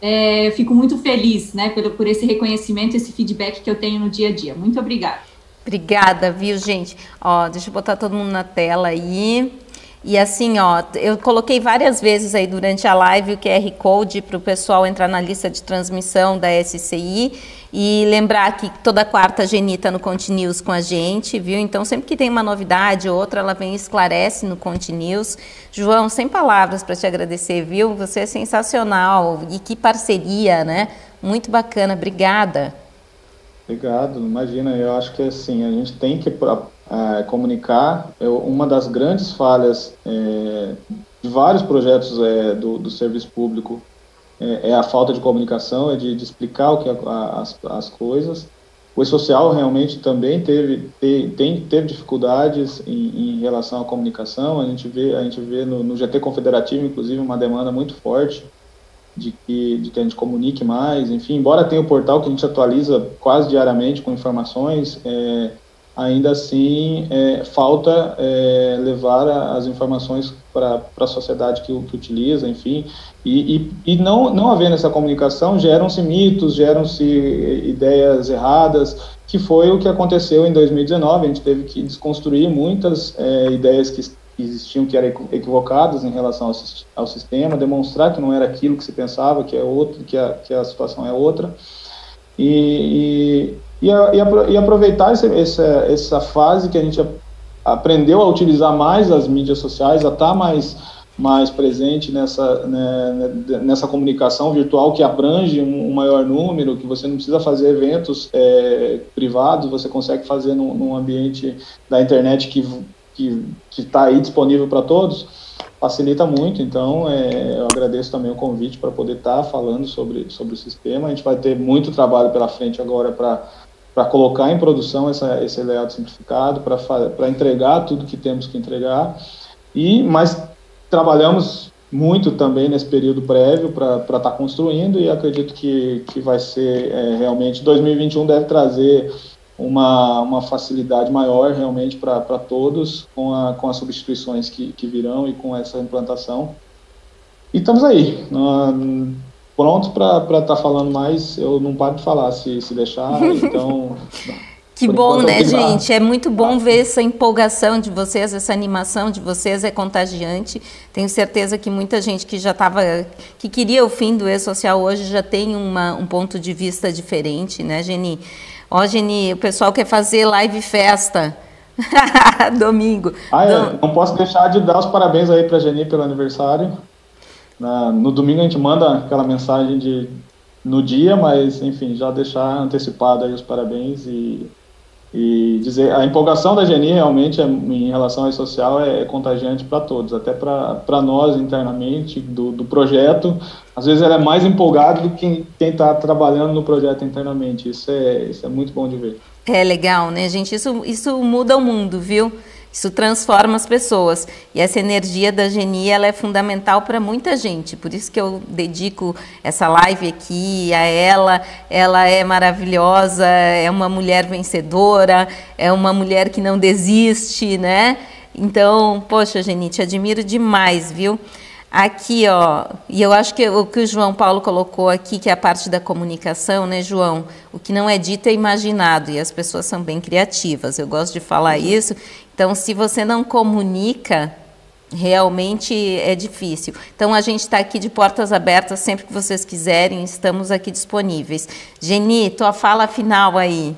é, fico muito feliz, né, por, por esse reconhecimento, esse feedback que eu tenho no dia a dia. Muito obrigada.
Obrigada, viu, gente? Ó, deixa eu botar todo mundo na tela aí. E assim, ó, eu coloquei várias vezes aí durante a live o QR Code para o pessoal entrar na lista de transmissão da SCI e lembrar que toda quarta a Geni está no Continuous com a gente, viu? Então, sempre que tem uma novidade ou outra, ela vem e esclarece no Continuous. João, sem palavras para te agradecer, viu? Você é sensacional e que parceria, né? Muito bacana, obrigada.
Obrigado, imagina, eu acho que assim, a gente tem que é, comunicar. Eu, uma das grandes falhas é, de vários projetos é, do, do serviço público é, é, a falta de comunicação, é de, de explicar o que a, as, as coisas. O social realmente também teve, te, tem, teve dificuldades em, em, relação à comunicação. A gente vê, a gente vê no, no, GT Confederativo, inclusive, uma demanda muito forte de que, de que a gente comunique mais. Enfim, embora tenha o portal que a gente atualiza quase diariamente com informações, é, ainda assim é, falta é, levar as informações para a sociedade que, que, utiliza, enfim, e, e, e, não, não havendo essa comunicação, geram-se mitos, geram-se ideias erradas, que foi o que aconteceu em 2019, a gente teve que desconstruir muitas é, ideias que existiam que eram equivocadas em relação ao, ao, sistema, demonstrar que não era aquilo que se pensava, que é outro, que a, que a situação é outra, e, e, e, aproveitar essa, essa, essa fase que a gente aprendeu a utilizar mais as mídias sociais, a estar tá mais, mais presente nessa, né, nessa comunicação virtual que abrange um, um, maior número, que você não precisa fazer eventos é, privados, você consegue fazer num, num ambiente da internet que que está aí disponível para todos, facilita muito. Então, é, eu agradeço também o convite para poder estar tá falando sobre, sobre o sistema. A gente vai ter muito trabalho pela frente agora para para colocar em produção essa, esse layout simplificado, para entregar tudo que temos que entregar. E mas trabalhamos muito também nesse período prévio para estar tá construindo e acredito que, que vai ser é, realmente 2021 deve trazer uma, uma facilidade maior realmente para todos com, a, com as substituições que, que virão e com essa implantação. E estamos aí. Uh, prontos para estar tá falando mais, eu não paro de falar se, se deixar, então...
Que bom, né, gente? É muito bom ver essa empolgação de vocês, essa animação de vocês é contagiante. Tenho certeza que muita gente que já estava, que queria o fim do e-social hoje já tem uma, um ponto de vista diferente, né, Geni? Ó, Geni, o pessoal quer fazer live festa. Domingo.
Ah, é, não posso deixar de dar os parabéns aí para a Geni pelo aniversário. Na, no domingo a gente manda aquela mensagem de no dia, mas enfim, já deixar antecipado aí os parabéns e, e dizer a empolgação da Geni realmente é, em relação ao social é, é contagiante para todos, até para nós internamente do, do projeto. Às vezes ela é mais empolgada do que quem está trabalhando no projeto internamente. Isso é, isso é muito bom de ver.
É legal, né, gente? Isso, isso muda o mundo, viu? Isso transforma as pessoas. E essa energia da Geni, ela é fundamental para muita gente. Por isso que eu dedico essa live aqui a ela. Ela é maravilhosa, é uma mulher vencedora, é uma mulher que não desiste, né? Então, poxa, Geni, te admiro demais, viu? Aqui, ó, e eu acho que o que o João Paulo colocou aqui, que é a parte da comunicação, né, João? O que não é dito é imaginado, e as pessoas são bem criativas, eu gosto de falar isso. Então, se você não comunica, realmente é difícil. Então, a gente está aqui de portas abertas, sempre que vocês quiserem, estamos aqui disponíveis. Geni, tua fala final aí.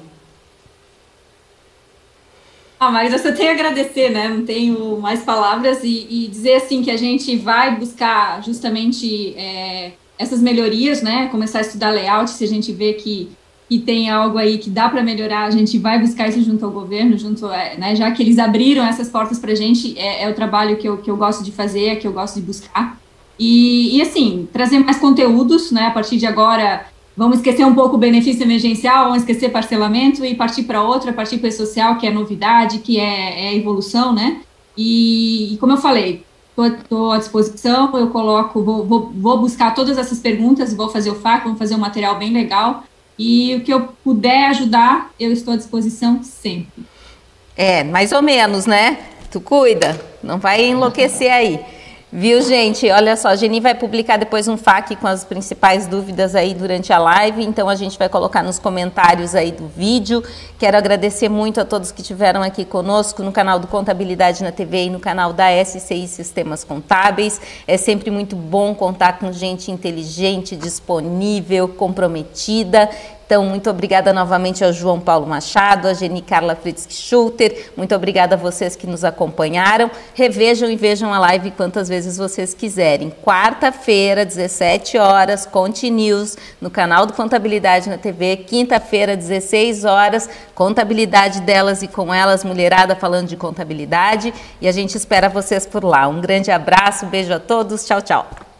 Ah, mas eu só tenho a agradecer, né? Não tenho mais palavras e, e dizer assim que a gente vai buscar justamente é, essas melhorias, né? Começar a estudar layout, se a gente vê que, que tem algo aí que dá para melhorar, a gente vai buscar isso junto ao governo, junto, é, né? Já que eles abriram essas portas para a gente, é, é, o trabalho que eu, que eu gosto de fazer, é que eu gosto de buscar. E, e assim, trazer mais conteúdos, né? A partir de agora, Vamos esquecer um pouco o benefício emergencial, vamos esquecer parcelamento e partir para outra, partir para social, que é novidade, que é, é evolução, né? E, e, como eu falei, estou à disposição, eu coloco, vou, vou, vou, buscar todas essas perguntas, vou fazer o FAQ, vou fazer um material bem legal, e o que eu puder ajudar, eu estou à disposição sempre.
É, mais ou menos, né? Tu cuida, não vai enlouquecer aí. Viu, gente? Olha só, a Geni vai publicar depois um FAQ com as principais dúvidas aí durante a live, então a gente vai colocar nos comentários aí do vídeo. Quero agradecer muito a todos que estiveram aqui conosco no canal do Contabilidade na TV e no canal da SCI Sistemas Contábeis. É sempre muito bom contar com gente inteligente, disponível, comprometida Então, muito obrigada novamente ao João Paulo Machado, a Geni Carla Fritz Schulter. Muito obrigada a vocês que nos acompanharam. Revejam e vejam a live quantas vezes vocês quiserem. Quarta-feira, 17 horas, Conte News, no canal do Contabilidade na TV. Quinta-feira, 16 horas, Contabilidade delas e com elas, mulherada falando de contabilidade. E a gente espera vocês por lá. Um grande abraço, beijo a todos. Tchau, tchau.